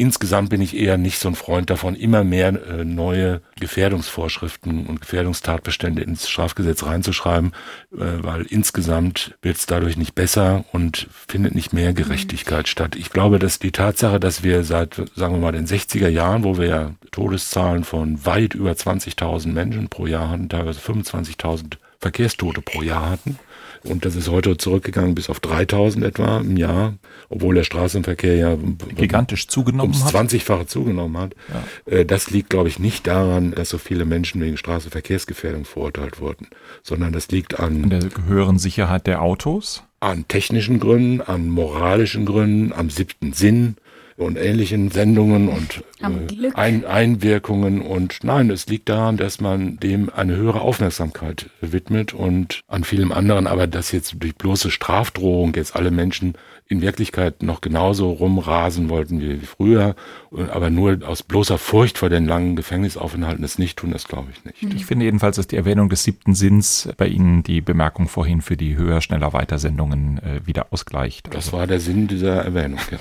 Insgesamt bin ich eher nicht so ein Freund davon, immer mehr äh, neue Gefährdungsvorschriften und Gefährdungstatbestände ins Strafgesetz reinzuschreiben, äh, weil insgesamt wird es dadurch nicht besser und findet nicht mehr Gerechtigkeit mhm. statt. Ich glaube, dass die Tatsache, dass wir seit, sagen wir mal, den 60er Jahren, wo wir ja Todeszahlen von weit über 20.000 Menschen pro Jahr hatten, teilweise 25.000 Verkehrstote pro Jahr hatten, und das ist heute zurückgegangen bis auf 3000 etwa im Jahr, obwohl der Straßenverkehr ja gigantisch zugenommen ums hat. 20-fache zugenommen hat. Ja. Äh, das liegt, glaube ich, nicht daran, dass so viele Menschen wegen Straßenverkehrsgefährdung verurteilt wurden, sondern das liegt an, an der gehörigen Sicherheit der Autos, an technischen Gründen, an moralischen Gründen, am siebten Sinn, und ähnlichen Sendungen und äh, Ein Einwirkungen. Und nein, es liegt daran, dass man dem eine höhere Aufmerksamkeit widmet und an vielem anderen. Aber dass jetzt durch bloße Strafdrohung jetzt alle Menschen in Wirklichkeit noch genauso rumrasen wollten wie früher, aber nur aus bloßer Furcht vor den langen Gefängnisaufenthalten es nicht tun, das glaube ich nicht. Ich finde jedenfalls, dass die Erwähnung des siebten Sinns bei Ihnen die Bemerkung vorhin für die höher, schneller, weiter Sendungen äh, wieder ausgleicht. Das also. war der Sinn dieser Erwähnung, ja.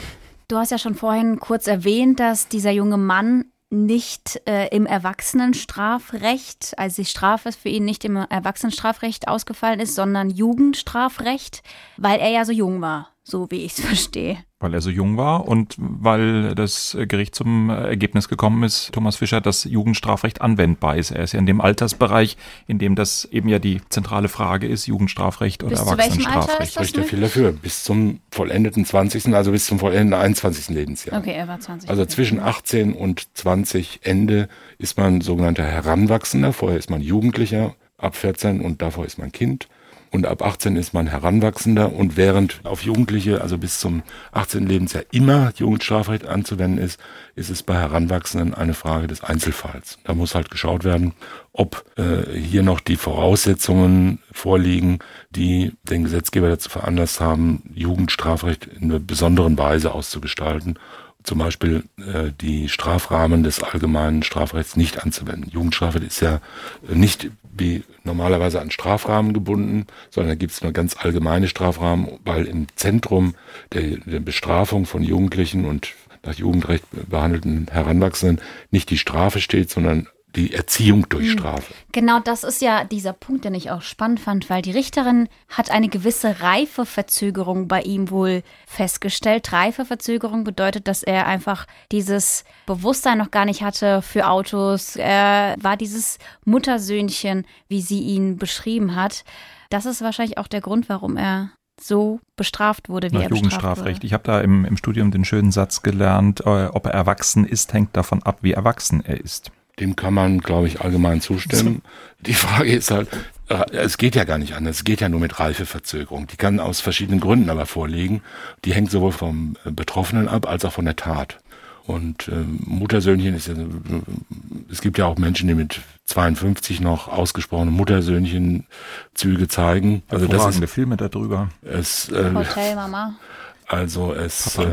Du hast ja schon vorhin kurz erwähnt, dass dieser junge Mann nicht äh, im Erwachsenenstrafrecht, also die Strafe für ihn nicht im Erwachsenenstrafrecht ausgefallen ist, sondern Jugendstrafrecht, weil er ja so jung war, so wie ich es [LAUGHS] verstehe weil er so jung war und weil das Gericht zum Ergebnis gekommen ist, Thomas Fischer, dass Jugendstrafrecht anwendbar ist. Er ist ja in dem Altersbereich, in dem das eben ja die zentrale Frage ist, Jugendstrafrecht oder bis Erwachsenenstrafrecht. Spricht ja viel dafür. Bis zum vollendeten 20., also bis zum vollendeten 21. Lebensjahr. Okay, er war 20. Also zwischen 18 und 20 Ende ist man sogenannter Heranwachsender. Vorher ist man Jugendlicher, ab 14 und davor ist man Kind und ab 18 ist man Heranwachsender und während auf Jugendliche, also bis zum 18. Lebensjahr immer Jugendstrafrecht anzuwenden ist, ist es bei Heranwachsenden eine Frage des Einzelfalls. Da muss halt geschaut werden, ob äh, hier noch die Voraussetzungen vorliegen, die den Gesetzgeber dazu veranlasst haben, Jugendstrafrecht in einer besonderen Weise auszugestalten zum Beispiel äh, die Strafrahmen des allgemeinen Strafrechts nicht anzuwenden. Jugendstrafe ist ja nicht wie normalerweise an Strafrahmen gebunden, sondern da gibt es nur ganz allgemeine Strafrahmen, weil im Zentrum der, der Bestrafung von Jugendlichen und nach Jugendrecht behandelten Heranwachsenden nicht die Strafe steht, sondern die Erziehung durch hm. Strafe. Genau, das ist ja dieser Punkt, den ich auch spannend fand, weil die Richterin hat eine gewisse Reifeverzögerung bei ihm wohl festgestellt. Reifeverzögerung bedeutet, dass er einfach dieses Bewusstsein noch gar nicht hatte für Autos. Er war dieses Muttersöhnchen, wie sie ihn beschrieben hat. Das ist wahrscheinlich auch der Grund, warum er so bestraft wurde, wie Nach er Jugendstrafrecht. Ich habe da im, im Studium den schönen Satz gelernt, äh, ob er erwachsen ist, hängt davon ab, wie erwachsen er ist. Dem kann man, glaube ich, allgemein zustimmen. Die Frage ist halt, äh, es geht ja gar nicht anders. Es geht ja nur mit Reifeverzögerung. Die kann aus verschiedenen Gründen aber vorliegen. Die hängt sowohl vom äh, Betroffenen ab als auch von der Tat. Und äh, Muttersöhnchen ist ja, äh, es gibt ja auch Menschen, die mit 52 noch ausgesprochene Muttersöhnchen-Züge zeigen. Also das ist Filme darüber. Es, äh, Hotel Mama. Also es äh,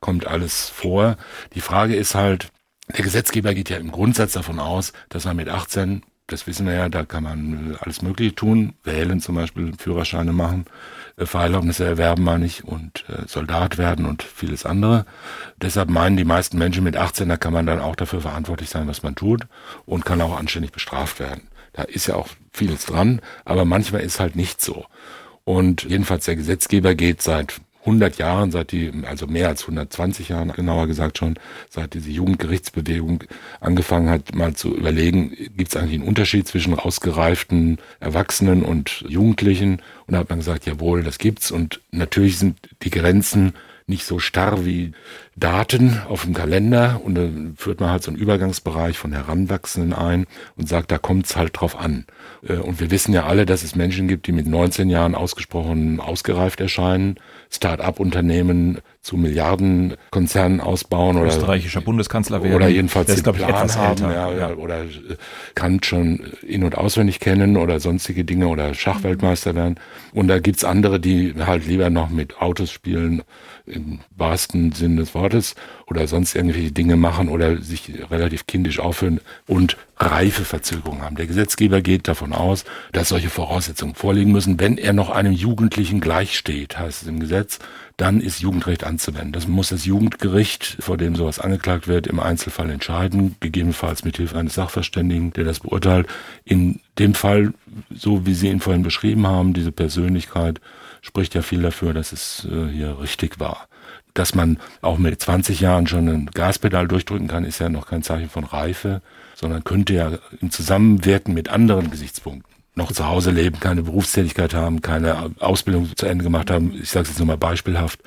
kommt alles vor. Die Frage ist halt, der Gesetzgeber geht ja im Grundsatz davon aus, dass man mit 18, das wissen wir ja, da kann man alles Mögliche tun, wählen zum Beispiel, Führerscheine machen, äh, Fahrerlaubnisse erwerben meine ich und äh, Soldat werden und vieles andere. Deshalb meinen die meisten Menschen mit 18, da kann man dann auch dafür verantwortlich sein, was man tut und kann auch anständig bestraft werden. Da ist ja auch vieles dran, aber manchmal ist halt nicht so. Und jedenfalls der Gesetzgeber geht seit 100 Jahren, seit die, also mehr als 120 Jahren, genauer gesagt schon, seit diese Jugendgerichtsbewegung angefangen hat, mal zu überlegen, gibt es eigentlich einen Unterschied zwischen ausgereiften Erwachsenen und Jugendlichen? Und da hat man gesagt, jawohl, das gibt's. Und natürlich sind die Grenzen nicht so starr wie Daten auf dem Kalender und dann führt man halt so einen Übergangsbereich von Heranwachsenden ein und sagt, da kommt's halt drauf an. Äh, und wir wissen ja alle, dass es Menschen gibt, die mit 19 Jahren ausgesprochen ausgereift erscheinen, Start-up-Unternehmen zu Milliardenkonzernen ausbauen oder österreichischer Bundeskanzler werden. Oder jedenfalls der ist, den glaube ich, Plan etwas haben, älter. ja, ja. oder äh, Kant schon in- und auswendig kennen oder sonstige Dinge oder Schachweltmeister werden. Und da gibt's andere, die halt lieber noch mit Autos spielen, im wahrsten Sinn des Wortes, oder sonst irgendwelche Dinge machen oder sich relativ kindisch aufführen und Reifeverzögerungen haben. Der Gesetzgeber geht davon aus, dass solche Voraussetzungen vorliegen müssen. Wenn er noch einem Jugendlichen gleichsteht, heißt es im Gesetz, dann ist Jugendrecht anzuwenden. Das muss das Jugendgericht, vor dem sowas angeklagt wird, im Einzelfall entscheiden, gegebenenfalls mit Hilfe eines Sachverständigen, der das beurteilt. In dem Fall, so wie Sie ihn vorhin beschrieben haben, diese Persönlichkeit spricht ja viel dafür, dass es äh, hier richtig war. Dass man auch mit 20 Jahren schon ein Gaspedal durchdrücken kann, ist ja noch kein Zeichen von Reife, sondern könnte ja im Zusammenwirken mit anderen Gesichtspunkten noch zu Hause leben, keine Berufstätigkeit haben, keine Ausbildung zu Ende gemacht haben, ich sage es jetzt nur mal beispielhaft,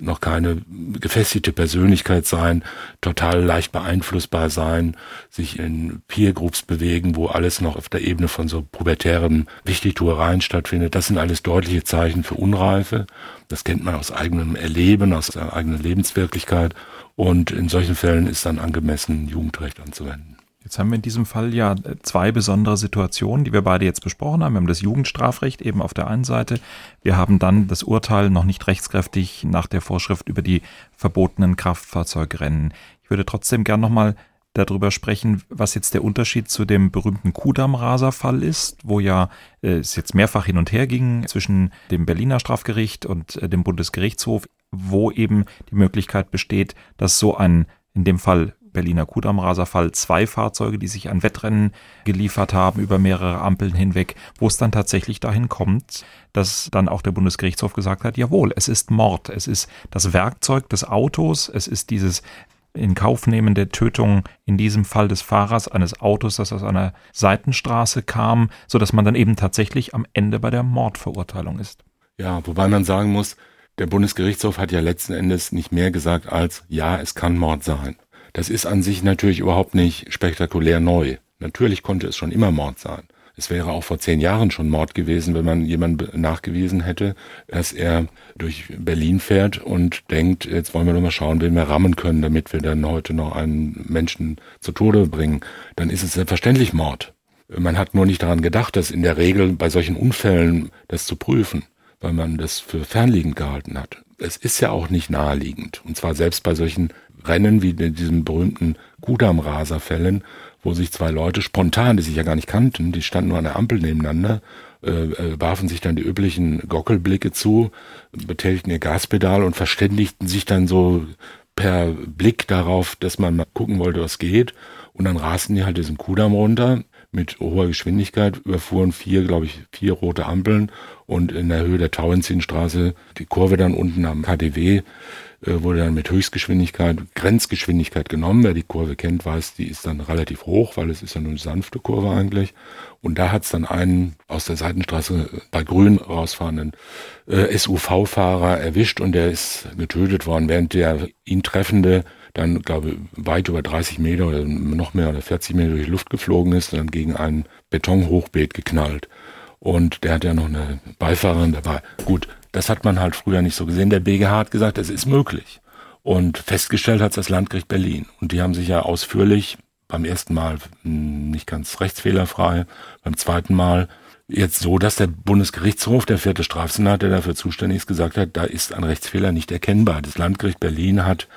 noch keine gefestigte Persönlichkeit sein, total leicht beeinflussbar sein, sich in Peer Groups bewegen, wo alles noch auf der Ebene von so pubertären Wichtigtuereien stattfindet. Das sind alles deutliche Zeichen für Unreife. Das kennt man aus eigenem Erleben, aus seiner eigenen Lebenswirklichkeit. Und in solchen Fällen ist dann angemessen, Jugendrecht anzuwenden. Jetzt haben wir in diesem Fall ja zwei besondere Situationen, die wir beide jetzt besprochen haben. Wir haben das Jugendstrafrecht eben auf der einen Seite. Wir haben dann das Urteil noch nicht rechtskräftig nach der Vorschrift über die verbotenen Kraftfahrzeugrennen. Ich würde trotzdem gern nochmal darüber sprechen, was jetzt der Unterschied zu dem berühmten Kudamm-Raser-Fall ist, wo ja äh, es jetzt mehrfach hin und her ging zwischen dem Berliner Strafgericht und äh, dem Bundesgerichtshof, wo eben die Möglichkeit besteht, dass so ein in dem Fall Berliner Kudamm-Raser-Fall zwei Fahrzeuge, die sich an Wettrennen geliefert haben über mehrere Ampeln hinweg, wo es dann tatsächlich dahin kommt, dass dann auch der Bundesgerichtshof gesagt hat, jawohl, es ist Mord, es ist das Werkzeug des Autos, es ist dieses in Kauf nehmen der Tötung in diesem Fall des Fahrers eines Autos, das aus einer Seitenstraße kam, so dass man dann eben tatsächlich am Ende bei der Mordverurteilung ist. Ja, wobei man sagen muss, der Bundesgerichtshof hat ja letzten Endes nicht mehr gesagt als, ja, es kann Mord sein. Das ist an sich natürlich überhaupt nicht spektakulär neu. Natürlich konnte es schon immer Mord sein. Es wäre auch vor zehn Jahren schon Mord gewesen, wenn man jemand nachgewiesen hätte, dass er durch Berlin fährt und denkt, jetzt wollen wir nur mal schauen, wen wir rammen können, damit wir dann heute noch einen Menschen zu Tode bringen. Dann ist es selbstverständlich Mord. Man hat nur nicht daran gedacht, dass in der Regel bei solchen Unfällen das zu prüfen, weil man das für fernliegend gehalten hat. Es ist ja auch nicht naheliegend. Und zwar selbst bei solchen Rennen wie in diesem berühmten Kudam-Raser-Fällen, wo sich zwei Leute spontan, die sich ja gar nicht kannten, die standen nur an der Ampel nebeneinander, äh, äh, warfen sich dann die üblichen Gockelblicke zu, betätigten ihr Gaspedal und verständigten sich dann so per Blick darauf, dass man mal gucken wollte, was geht. Und dann rasten die halt diesen Kudamm runter mit hoher Geschwindigkeit, überfuhren vier, glaube ich, vier rote Ampeln und in der Höhe der Tauentzienstraße die Kurve dann unten am KDW wurde dann mit Höchstgeschwindigkeit, Grenzgeschwindigkeit genommen. Wer die Kurve kennt, weiß, die ist dann relativ hoch, weil es ist ja nur eine sanfte Kurve eigentlich. Und da hat es dann einen aus der Seitenstraße bei Grün rausfahrenden äh, SUV-Fahrer erwischt und der ist getötet worden, während der ihn treffende dann, glaube weit über 30 Meter oder noch mehr oder 40 Meter durch die Luft geflogen ist und dann gegen ein Betonhochbeet geknallt. Und der hat ja noch eine Beifahrerin dabei. Gut, das hat man halt früher nicht so gesehen. Der BGH hat gesagt, es ist möglich. Und festgestellt hat das Landgericht Berlin. Und die haben sich ja ausführlich beim ersten Mal hm, nicht ganz rechtsfehlerfrei, beim zweiten Mal jetzt so, dass der Bundesgerichtshof, der vierte Strafsenat, der dafür zuständig ist, gesagt hat, da ist ein Rechtsfehler nicht erkennbar. Das Landgericht Berlin hat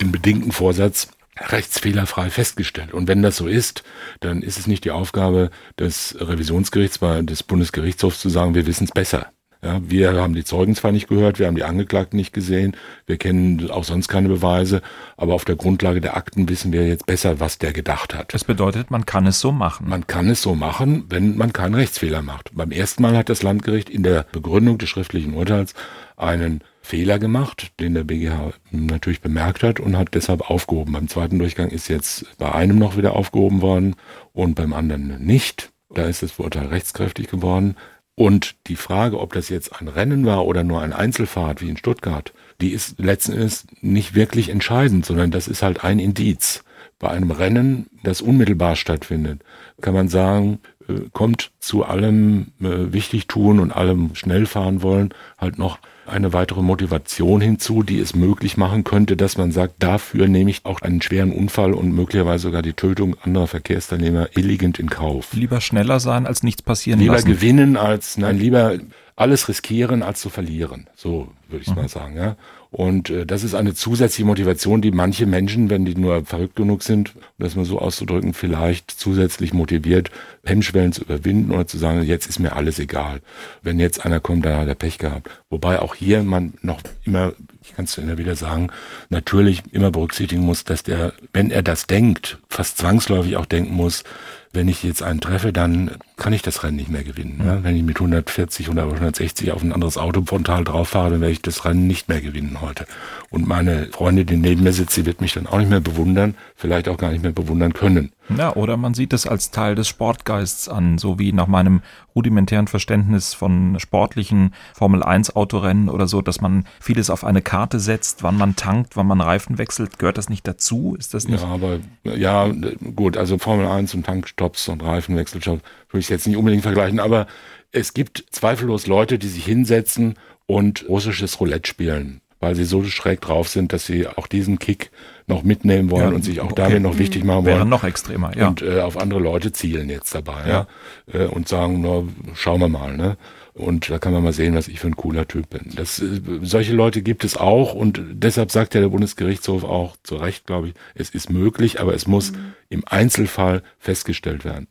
den bedingten Vorsatz rechtsfehlerfrei festgestellt. Und wenn das so ist, dann ist es nicht die Aufgabe des Revisionsgerichts, des Bundesgerichtshofs zu sagen, wir wissen es besser. Ja, wir haben die Zeugen zwar nicht gehört, wir haben die Angeklagten nicht gesehen, wir kennen auch sonst keine Beweise, aber auf der Grundlage der Akten wissen wir jetzt besser, was der gedacht hat. Das bedeutet, man kann es so machen. Man kann es so machen, wenn man keinen Rechtsfehler macht. Beim ersten Mal hat das Landgericht in der Begründung des schriftlichen Urteils einen Fehler gemacht, den der BGH natürlich bemerkt hat und hat deshalb aufgehoben. Beim zweiten Durchgang ist jetzt bei einem noch wieder aufgehoben worden und beim anderen nicht. Da ist das Urteil rechtskräftig geworden. Und die Frage, ob das jetzt ein Rennen war oder nur ein Einzelfahrt wie in Stuttgart, die ist letzten Endes nicht wirklich entscheidend, sondern das ist halt ein Indiz. Bei einem Rennen, das unmittelbar stattfindet, kann man sagen, äh, kommt zu allem äh, wichtig tun und allem schnell fahren wollen halt noch eine weitere Motivation hinzu, die es möglich machen könnte, dass man sagt, dafür nehme ich auch einen schweren Unfall und möglicherweise sogar die Tötung anderer Verkehrsteilnehmer billigend in Kauf. Lieber schneller sein, als nichts passieren lieber lassen. Lieber gewinnen als, nein, lieber alles riskieren als zu verlieren. So würde ich mhm. mal sagen, ja. Und äh, das ist eine zusätzliche Motivation, die manche Menschen, wenn die nur verrückt genug sind, um das mal so auszudrücken, vielleicht zusätzlich motiviert, Hemmschwellen zu überwinden oder zu sagen, jetzt ist mir alles egal. Wenn jetzt einer kommt, dann hat er Pech gehabt. Wobei auch hier man noch immer, ich kann es immer wieder sagen, natürlich immer berücksichtigen muss, dass der, wenn er das denkt, fast zwangsläufig auch denken muss, wenn ich jetzt einen treffe, dann kann ich das Rennen nicht mehr gewinnen. Ja? Wenn ich mit 140 oder 160 auf ein anderes Auto frontal drauf fahre, dann werde ich das Rennen nicht mehr gewinnen heute. Und meine Freundin, die neben mir sitzt, die wird mich dann auch nicht mehr bewundern, vielleicht auch gar nicht mehr bewundern können. Ja, oder man sieht es als Teil des Sportgeists an, so wie nach meinem rudimentären Verständnis von sportlichen Formel 1 Autorennen oder so, dass man vieles auf eine Karte setzt, wann man tankt, wann man Reifen wechselt. Gehört das nicht dazu? Ist das nicht? Ja, aber ja, gut, also Formel 1 und Tankstops und Reifenwechselstops würde ich jetzt nicht unbedingt vergleichen, aber es gibt zweifellos Leute, die sich hinsetzen und russisches Roulette spielen weil sie so schräg drauf sind, dass sie auch diesen Kick noch mitnehmen wollen ja, und sich auch okay. damit noch wichtig machen Wäre wollen. noch extremer, ja. Und äh, auf andere Leute zielen jetzt dabei, ja. ja? Äh, und sagen, na, schauen wir mal, ne? Und da kann man mal sehen, was ich für ein cooler Typ bin. Das, äh, solche Leute gibt es auch und deshalb sagt ja der Bundesgerichtshof auch zu Recht, glaube ich, es ist möglich, aber es muss mhm. im Einzelfall festgestellt werden.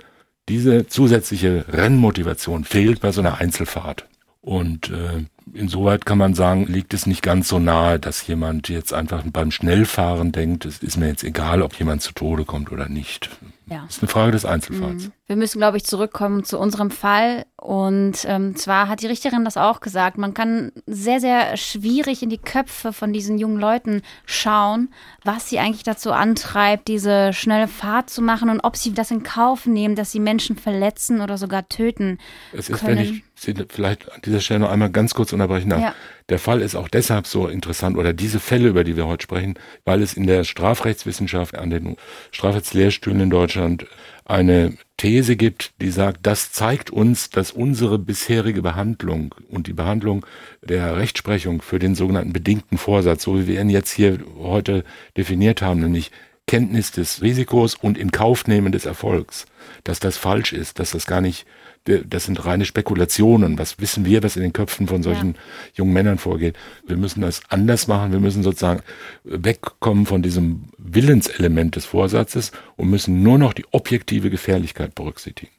Diese zusätzliche Rennmotivation fehlt bei so einer Einzelfahrt. Und äh, insoweit kann man sagen, liegt es nicht ganz so nahe, dass jemand jetzt einfach beim Schnellfahren denkt, es ist mir jetzt egal, ob jemand zu Tode kommt oder nicht. Ja. Das ist eine Frage des Einzelfalls. Mhm. Wir müssen, glaube ich, zurückkommen zu unserem Fall. Und ähm, zwar hat die Richterin das auch gesagt. Man kann sehr, sehr schwierig in die Köpfe von diesen jungen Leuten schauen, was sie eigentlich dazu antreibt, diese schnelle Fahrt zu machen und ob sie das in Kauf nehmen, dass sie Menschen verletzen oder sogar töten. Es ist, können. wenn ich Sie vielleicht an dieser Stelle noch einmal ganz kurz unterbrechen darf. Ja. Der Fall ist auch deshalb so interessant oder diese Fälle, über die wir heute sprechen, weil es in der Strafrechtswissenschaft an den Strafrechtslehrstühlen in Deutschland eine These gibt, die sagt, das zeigt uns, dass unsere bisherige Behandlung und die Behandlung der Rechtsprechung für den sogenannten bedingten Vorsatz, so wie wir ihn jetzt hier heute definiert haben, nämlich Kenntnis des Risikos und in Kaufnehmen des Erfolgs, dass das falsch ist, dass das gar nicht das sind reine Spekulationen. Was wissen wir, was in den Köpfen von solchen ja. jungen Männern vorgeht? Wir müssen das anders machen. Wir müssen sozusagen wegkommen von diesem Willenselement des Vorsatzes und müssen nur noch die objektive Gefährlichkeit berücksichtigen.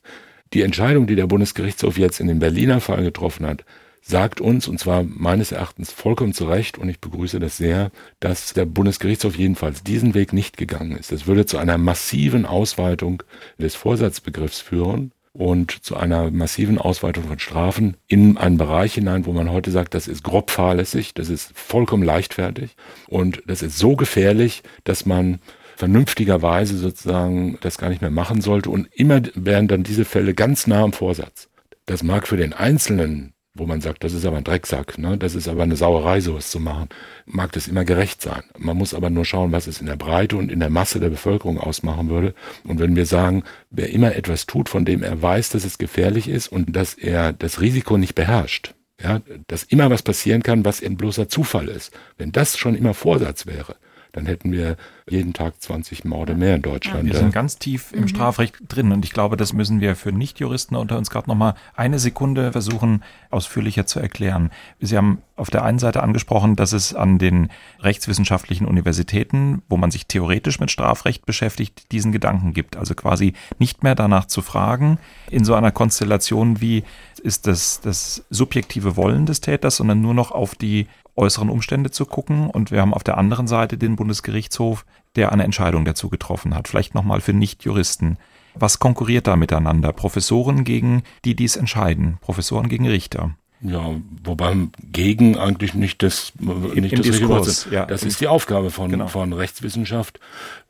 Die Entscheidung, die der Bundesgerichtshof jetzt in dem Berliner Fall getroffen hat, sagt uns, und zwar meines Erachtens vollkommen zu Recht, und ich begrüße das sehr, dass der Bundesgerichtshof jedenfalls diesen Weg nicht gegangen ist. Es würde zu einer massiven Ausweitung des Vorsatzbegriffs führen und zu einer massiven Ausweitung von Strafen in einen Bereich hinein, wo man heute sagt, das ist grob fahrlässig, das ist vollkommen leichtfertig und das ist so gefährlich, dass man vernünftigerweise sozusagen das gar nicht mehr machen sollte und immer wären dann diese Fälle ganz nah am Vorsatz. Das mag für den Einzelnen wo man sagt, das ist aber ein Drecksack, ne? das ist aber eine Sauerei, sowas zu machen, mag das immer gerecht sein. Man muss aber nur schauen, was es in der Breite und in der Masse der Bevölkerung ausmachen würde. Und wenn wir sagen, wer immer etwas tut, von dem er weiß, dass es gefährlich ist und dass er das Risiko nicht beherrscht, ja, dass immer was passieren kann, was ein bloßer Zufall ist, wenn das schon immer Vorsatz wäre, dann hätten wir jeden Tag 20 Morde mehr in Deutschland. Wir sind ganz tief im mhm. Strafrecht drin und ich glaube, das müssen wir für Nichtjuristen unter uns gerade nochmal eine Sekunde versuchen, ausführlicher zu erklären. Sie haben auf der einen Seite angesprochen, dass es an den rechtswissenschaftlichen Universitäten, wo man sich theoretisch mit Strafrecht beschäftigt, diesen Gedanken gibt. Also quasi nicht mehr danach zu fragen, in so einer Konstellation wie ist das das subjektive Wollen des Täters, sondern nur noch auf die äußeren Umstände zu gucken. Und wir haben auf der anderen Seite den Bundesgerichtshof, der eine Entscheidung dazu getroffen hat. Vielleicht nochmal für Nichtjuristen. Was konkurriert da miteinander? Professoren gegen die dies entscheiden, Professoren gegen Richter. Ja, wobei gegen eigentlich nicht das, in, nicht das Diskurs, ja. Das ist die Aufgabe von, genau. von Rechtswissenschaft,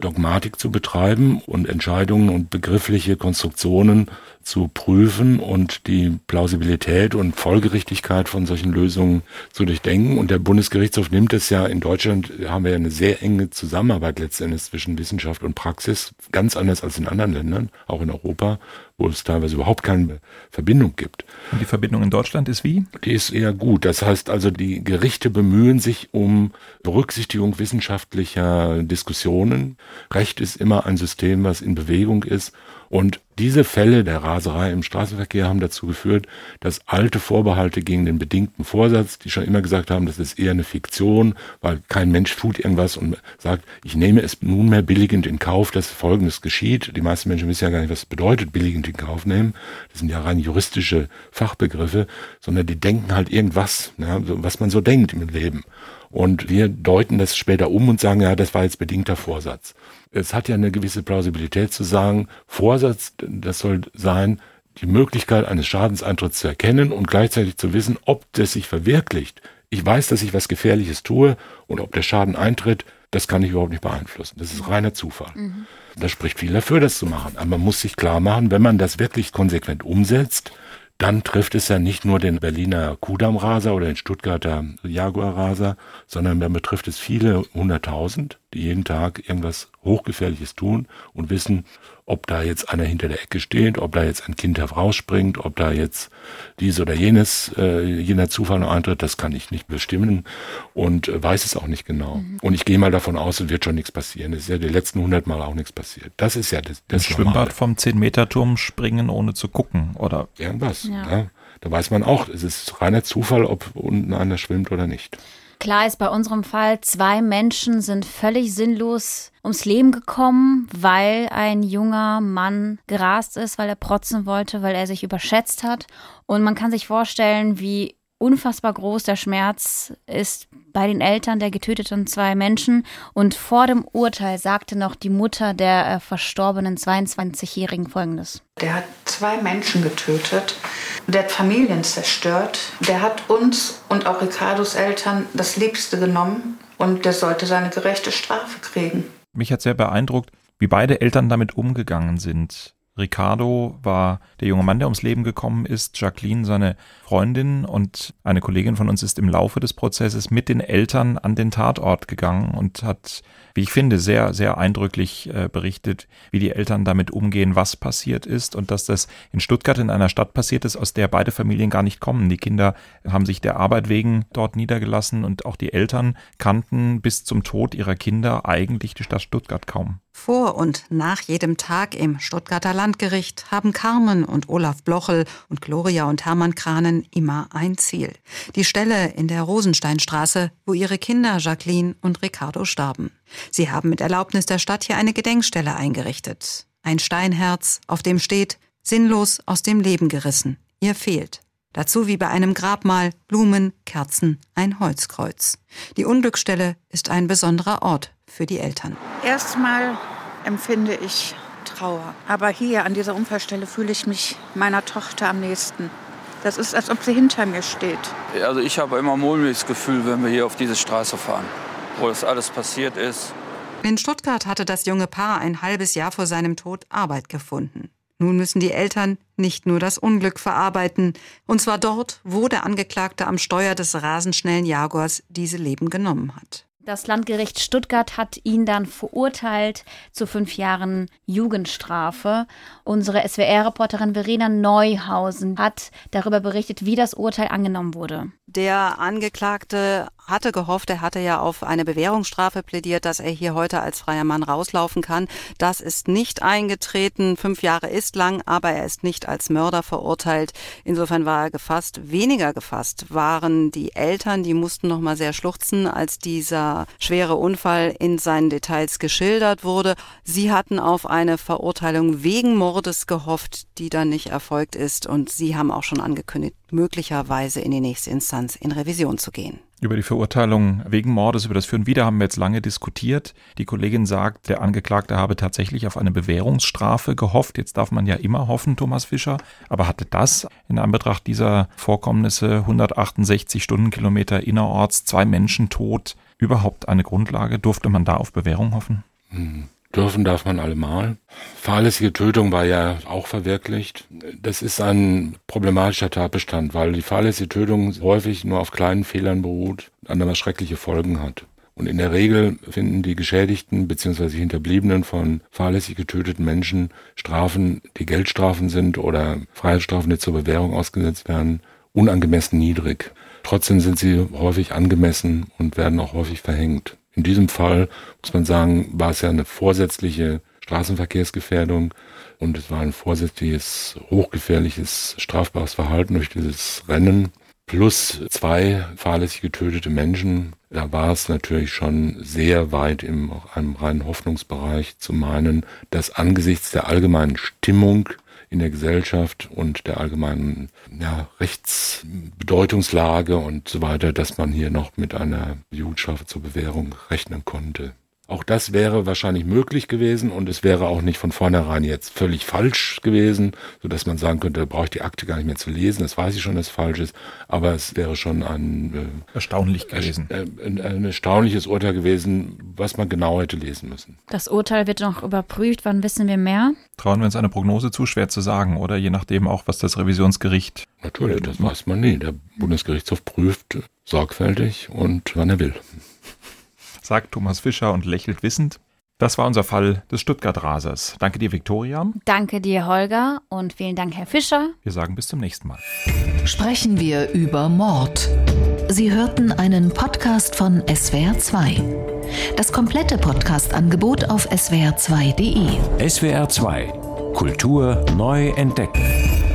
Dogmatik zu betreiben und Entscheidungen und begriffliche Konstruktionen zu prüfen und die Plausibilität und Folgerichtigkeit von solchen Lösungen zu durchdenken. Und der Bundesgerichtshof nimmt es ja, in Deutschland haben wir ja eine sehr enge Zusammenarbeit letztendlich zwischen Wissenschaft und Praxis, ganz anders als in anderen Ländern, auch in Europa wo es teilweise überhaupt keine Verbindung gibt. Und die Verbindung in Deutschland ist wie? Die ist eher gut. Das heißt also, die Gerichte bemühen sich um Berücksichtigung wissenschaftlicher Diskussionen. Recht ist immer ein System, was in Bewegung ist und diese Fälle der Raserei im Straßenverkehr haben dazu geführt, dass alte Vorbehalte gegen den bedingten Vorsatz, die schon immer gesagt haben, das ist eher eine Fiktion, weil kein Mensch tut irgendwas und sagt, ich nehme es nunmehr billigend in Kauf, dass Folgendes geschieht. Die meisten Menschen wissen ja gar nicht, was bedeutet billigend in Kauf nehmen. Das sind ja rein juristische Fachbegriffe, sondern die denken halt irgendwas, ja, was man so denkt im Leben. Und wir deuten das später um und sagen, ja, das war jetzt bedingter Vorsatz. Es hat ja eine gewisse Plausibilität zu sagen, Vorsatz, das soll sein, die Möglichkeit eines Schadenseintritts zu erkennen und gleichzeitig zu wissen, ob das sich verwirklicht. Ich weiß, dass ich was Gefährliches tue und ob der Schaden eintritt, das kann ich überhaupt nicht beeinflussen. Das ist reiner Zufall. Mhm. Da spricht viel dafür, das zu machen. Aber man muss sich klar machen, wenn man das wirklich konsequent umsetzt, dann trifft es ja nicht nur den Berliner Kudamm-Raser oder den Stuttgarter Jaguar-Raser, sondern dann betrifft es viele hunderttausend, jeden Tag irgendwas Hochgefährliches tun und wissen, ob da jetzt einer hinter der Ecke steht, ob da jetzt ein Kind herausspringt, ob da jetzt dies oder jenes, äh, jener Zufall noch eintritt, das kann ich nicht bestimmen und äh, weiß es auch nicht genau. Mhm. Und ich gehe mal davon aus, es wird schon nichts passieren. Es ist ja die letzten hundert Mal auch nichts passiert. Das ist ja das, das Schwimmbad vom 10-Meter-Turm springen, ohne zu gucken, oder? Irgendwas. Ja. ja. Da weiß man auch, es ist reiner Zufall, ob unten einer schwimmt oder nicht. Klar ist bei unserem Fall, zwei Menschen sind völlig sinnlos ums Leben gekommen, weil ein junger Mann gerast ist, weil er protzen wollte, weil er sich überschätzt hat. Und man kann sich vorstellen, wie unfassbar groß der Schmerz ist bei den Eltern der getöteten zwei Menschen. Und vor dem Urteil sagte noch die Mutter der äh, verstorbenen 22-Jährigen Folgendes. Der hat zwei Menschen getötet, der hat Familien zerstört, der hat uns und auch Ricardos Eltern das Liebste genommen und der sollte seine gerechte Strafe kriegen. Mich hat sehr beeindruckt, wie beide Eltern damit umgegangen sind. Ricardo war der junge Mann, der ums Leben gekommen ist, Jacqueline seine Freundin und eine Kollegin von uns ist im Laufe des Prozesses mit den Eltern an den Tatort gegangen und hat, wie ich finde, sehr, sehr eindrücklich äh, berichtet, wie die Eltern damit umgehen, was passiert ist und dass das in Stuttgart in einer Stadt passiert ist, aus der beide Familien gar nicht kommen. Die Kinder haben sich der Arbeit wegen dort niedergelassen und auch die Eltern kannten bis zum Tod ihrer Kinder eigentlich die Stadt Stuttgart kaum. Vor und nach jedem Tag im Stuttgarter Landgericht haben Carmen und Olaf Blochel und Gloria und Hermann Kranen immer ein Ziel. Die Stelle in der Rosensteinstraße, wo ihre Kinder Jacqueline und Ricardo starben. Sie haben mit Erlaubnis der Stadt hier eine Gedenkstelle eingerichtet. Ein Steinherz, auf dem steht, sinnlos aus dem Leben gerissen. Ihr fehlt. Dazu wie bei einem Grabmal Blumen, Kerzen, ein Holzkreuz. Die Unglücksstelle ist ein besonderer Ort für die Eltern. Erstmal empfinde ich Trauer. Aber hier an dieser Unfallstelle fühle ich mich meiner Tochter am nächsten. Das ist, als ob sie hinter mir steht. Also ich habe immer ein mulmiges Gefühl, wenn wir hier auf diese Straße fahren, wo das alles passiert ist. In Stuttgart hatte das junge Paar ein halbes Jahr vor seinem Tod Arbeit gefunden. Nun müssen die Eltern nicht nur das Unglück verarbeiten, und zwar dort, wo der Angeklagte am Steuer des rasenschnellen Jaguars diese Leben genommen hat. Das Landgericht Stuttgart hat ihn dann verurteilt zu fünf Jahren Jugendstrafe. Unsere SWR-Reporterin Verena Neuhausen hat darüber berichtet, wie das Urteil angenommen wurde. Der Angeklagte hatte gehofft, er hatte ja auf eine Bewährungsstrafe plädiert, dass er hier heute als freier Mann rauslaufen kann. Das ist nicht eingetreten. Fünf Jahre ist lang, aber er ist nicht als Mörder verurteilt. Insofern war er gefasst. Weniger gefasst waren die Eltern, die mussten noch mal sehr schluchzen, als dieser schwere Unfall in seinen Details geschildert wurde. Sie hatten auf eine Verurteilung wegen Mordes gehofft, die dann nicht erfolgt ist. Und sie haben auch schon angekündigt, möglicherweise in die nächste Instanz in Revision zu gehen. Über die Verurteilung wegen Mordes, über das Führen wieder haben wir jetzt lange diskutiert. Die Kollegin sagt, der Angeklagte habe tatsächlich auf eine Bewährungsstrafe gehofft. Jetzt darf man ja immer hoffen, Thomas Fischer. Aber hatte das in Anbetracht dieser Vorkommnisse 168 Stundenkilometer innerorts, zwei Menschen tot, überhaupt eine Grundlage? Durfte man da auf Bewährung hoffen? Hm. Dürfen darf man allemal. Fahrlässige Tötung war ja auch verwirklicht. Das ist ein problematischer Tatbestand, weil die fahrlässige Tötung häufig nur auf kleinen Fehlern beruht und andere schreckliche Folgen hat. Und in der Regel finden die Geschädigten bzw. Hinterbliebenen von fahrlässig getöteten Menschen Strafen, die Geldstrafen sind oder Freiheitsstrafen, die zur Bewährung ausgesetzt werden, unangemessen niedrig. Trotzdem sind sie häufig angemessen und werden auch häufig verhängt. In diesem Fall muss man sagen, war es ja eine vorsätzliche Straßenverkehrsgefährdung und es war ein vorsätzliches, hochgefährliches, strafbares Verhalten durch dieses Rennen plus zwei fahrlässig getötete Menschen. Da war es natürlich schon sehr weit im einem reinen Hoffnungsbereich zu meinen, dass angesichts der allgemeinen Stimmung in der Gesellschaft und der allgemeinen ja, Rechtsbedeutungslage und so weiter, dass man hier noch mit einer Jugendstrafe zur Bewährung rechnen konnte. Auch das wäre wahrscheinlich möglich gewesen und es wäre auch nicht von vornherein jetzt völlig falsch gewesen, so dass man sagen könnte, da brauche ich die Akte gar nicht mehr zu lesen, das weiß ich schon, dass es falsch ist, aber es wäre schon ein äh, erstaunlich gewesen. Äh, ein, ein erstaunliches Urteil gewesen, was man genau hätte lesen müssen. Das Urteil wird noch überprüft, wann wissen wir mehr? Trauen wir uns eine Prognose zu, schwer zu sagen, oder je nachdem auch, was das Revisionsgericht Natürlich, das weiß man nie. Der Bundesgerichtshof prüft sorgfältig und wann er will sagt Thomas Fischer und lächelt wissend. Das war unser Fall des Stuttgart-Rasers. Danke dir, Viktoria. Danke dir, Holger. Und vielen Dank, Herr Fischer. Wir sagen bis zum nächsten Mal. Sprechen wir über Mord. Sie hörten einen Podcast von SWR2. Das komplette Podcast-Angebot auf swr2.de. SWR2 Kultur neu entdecken.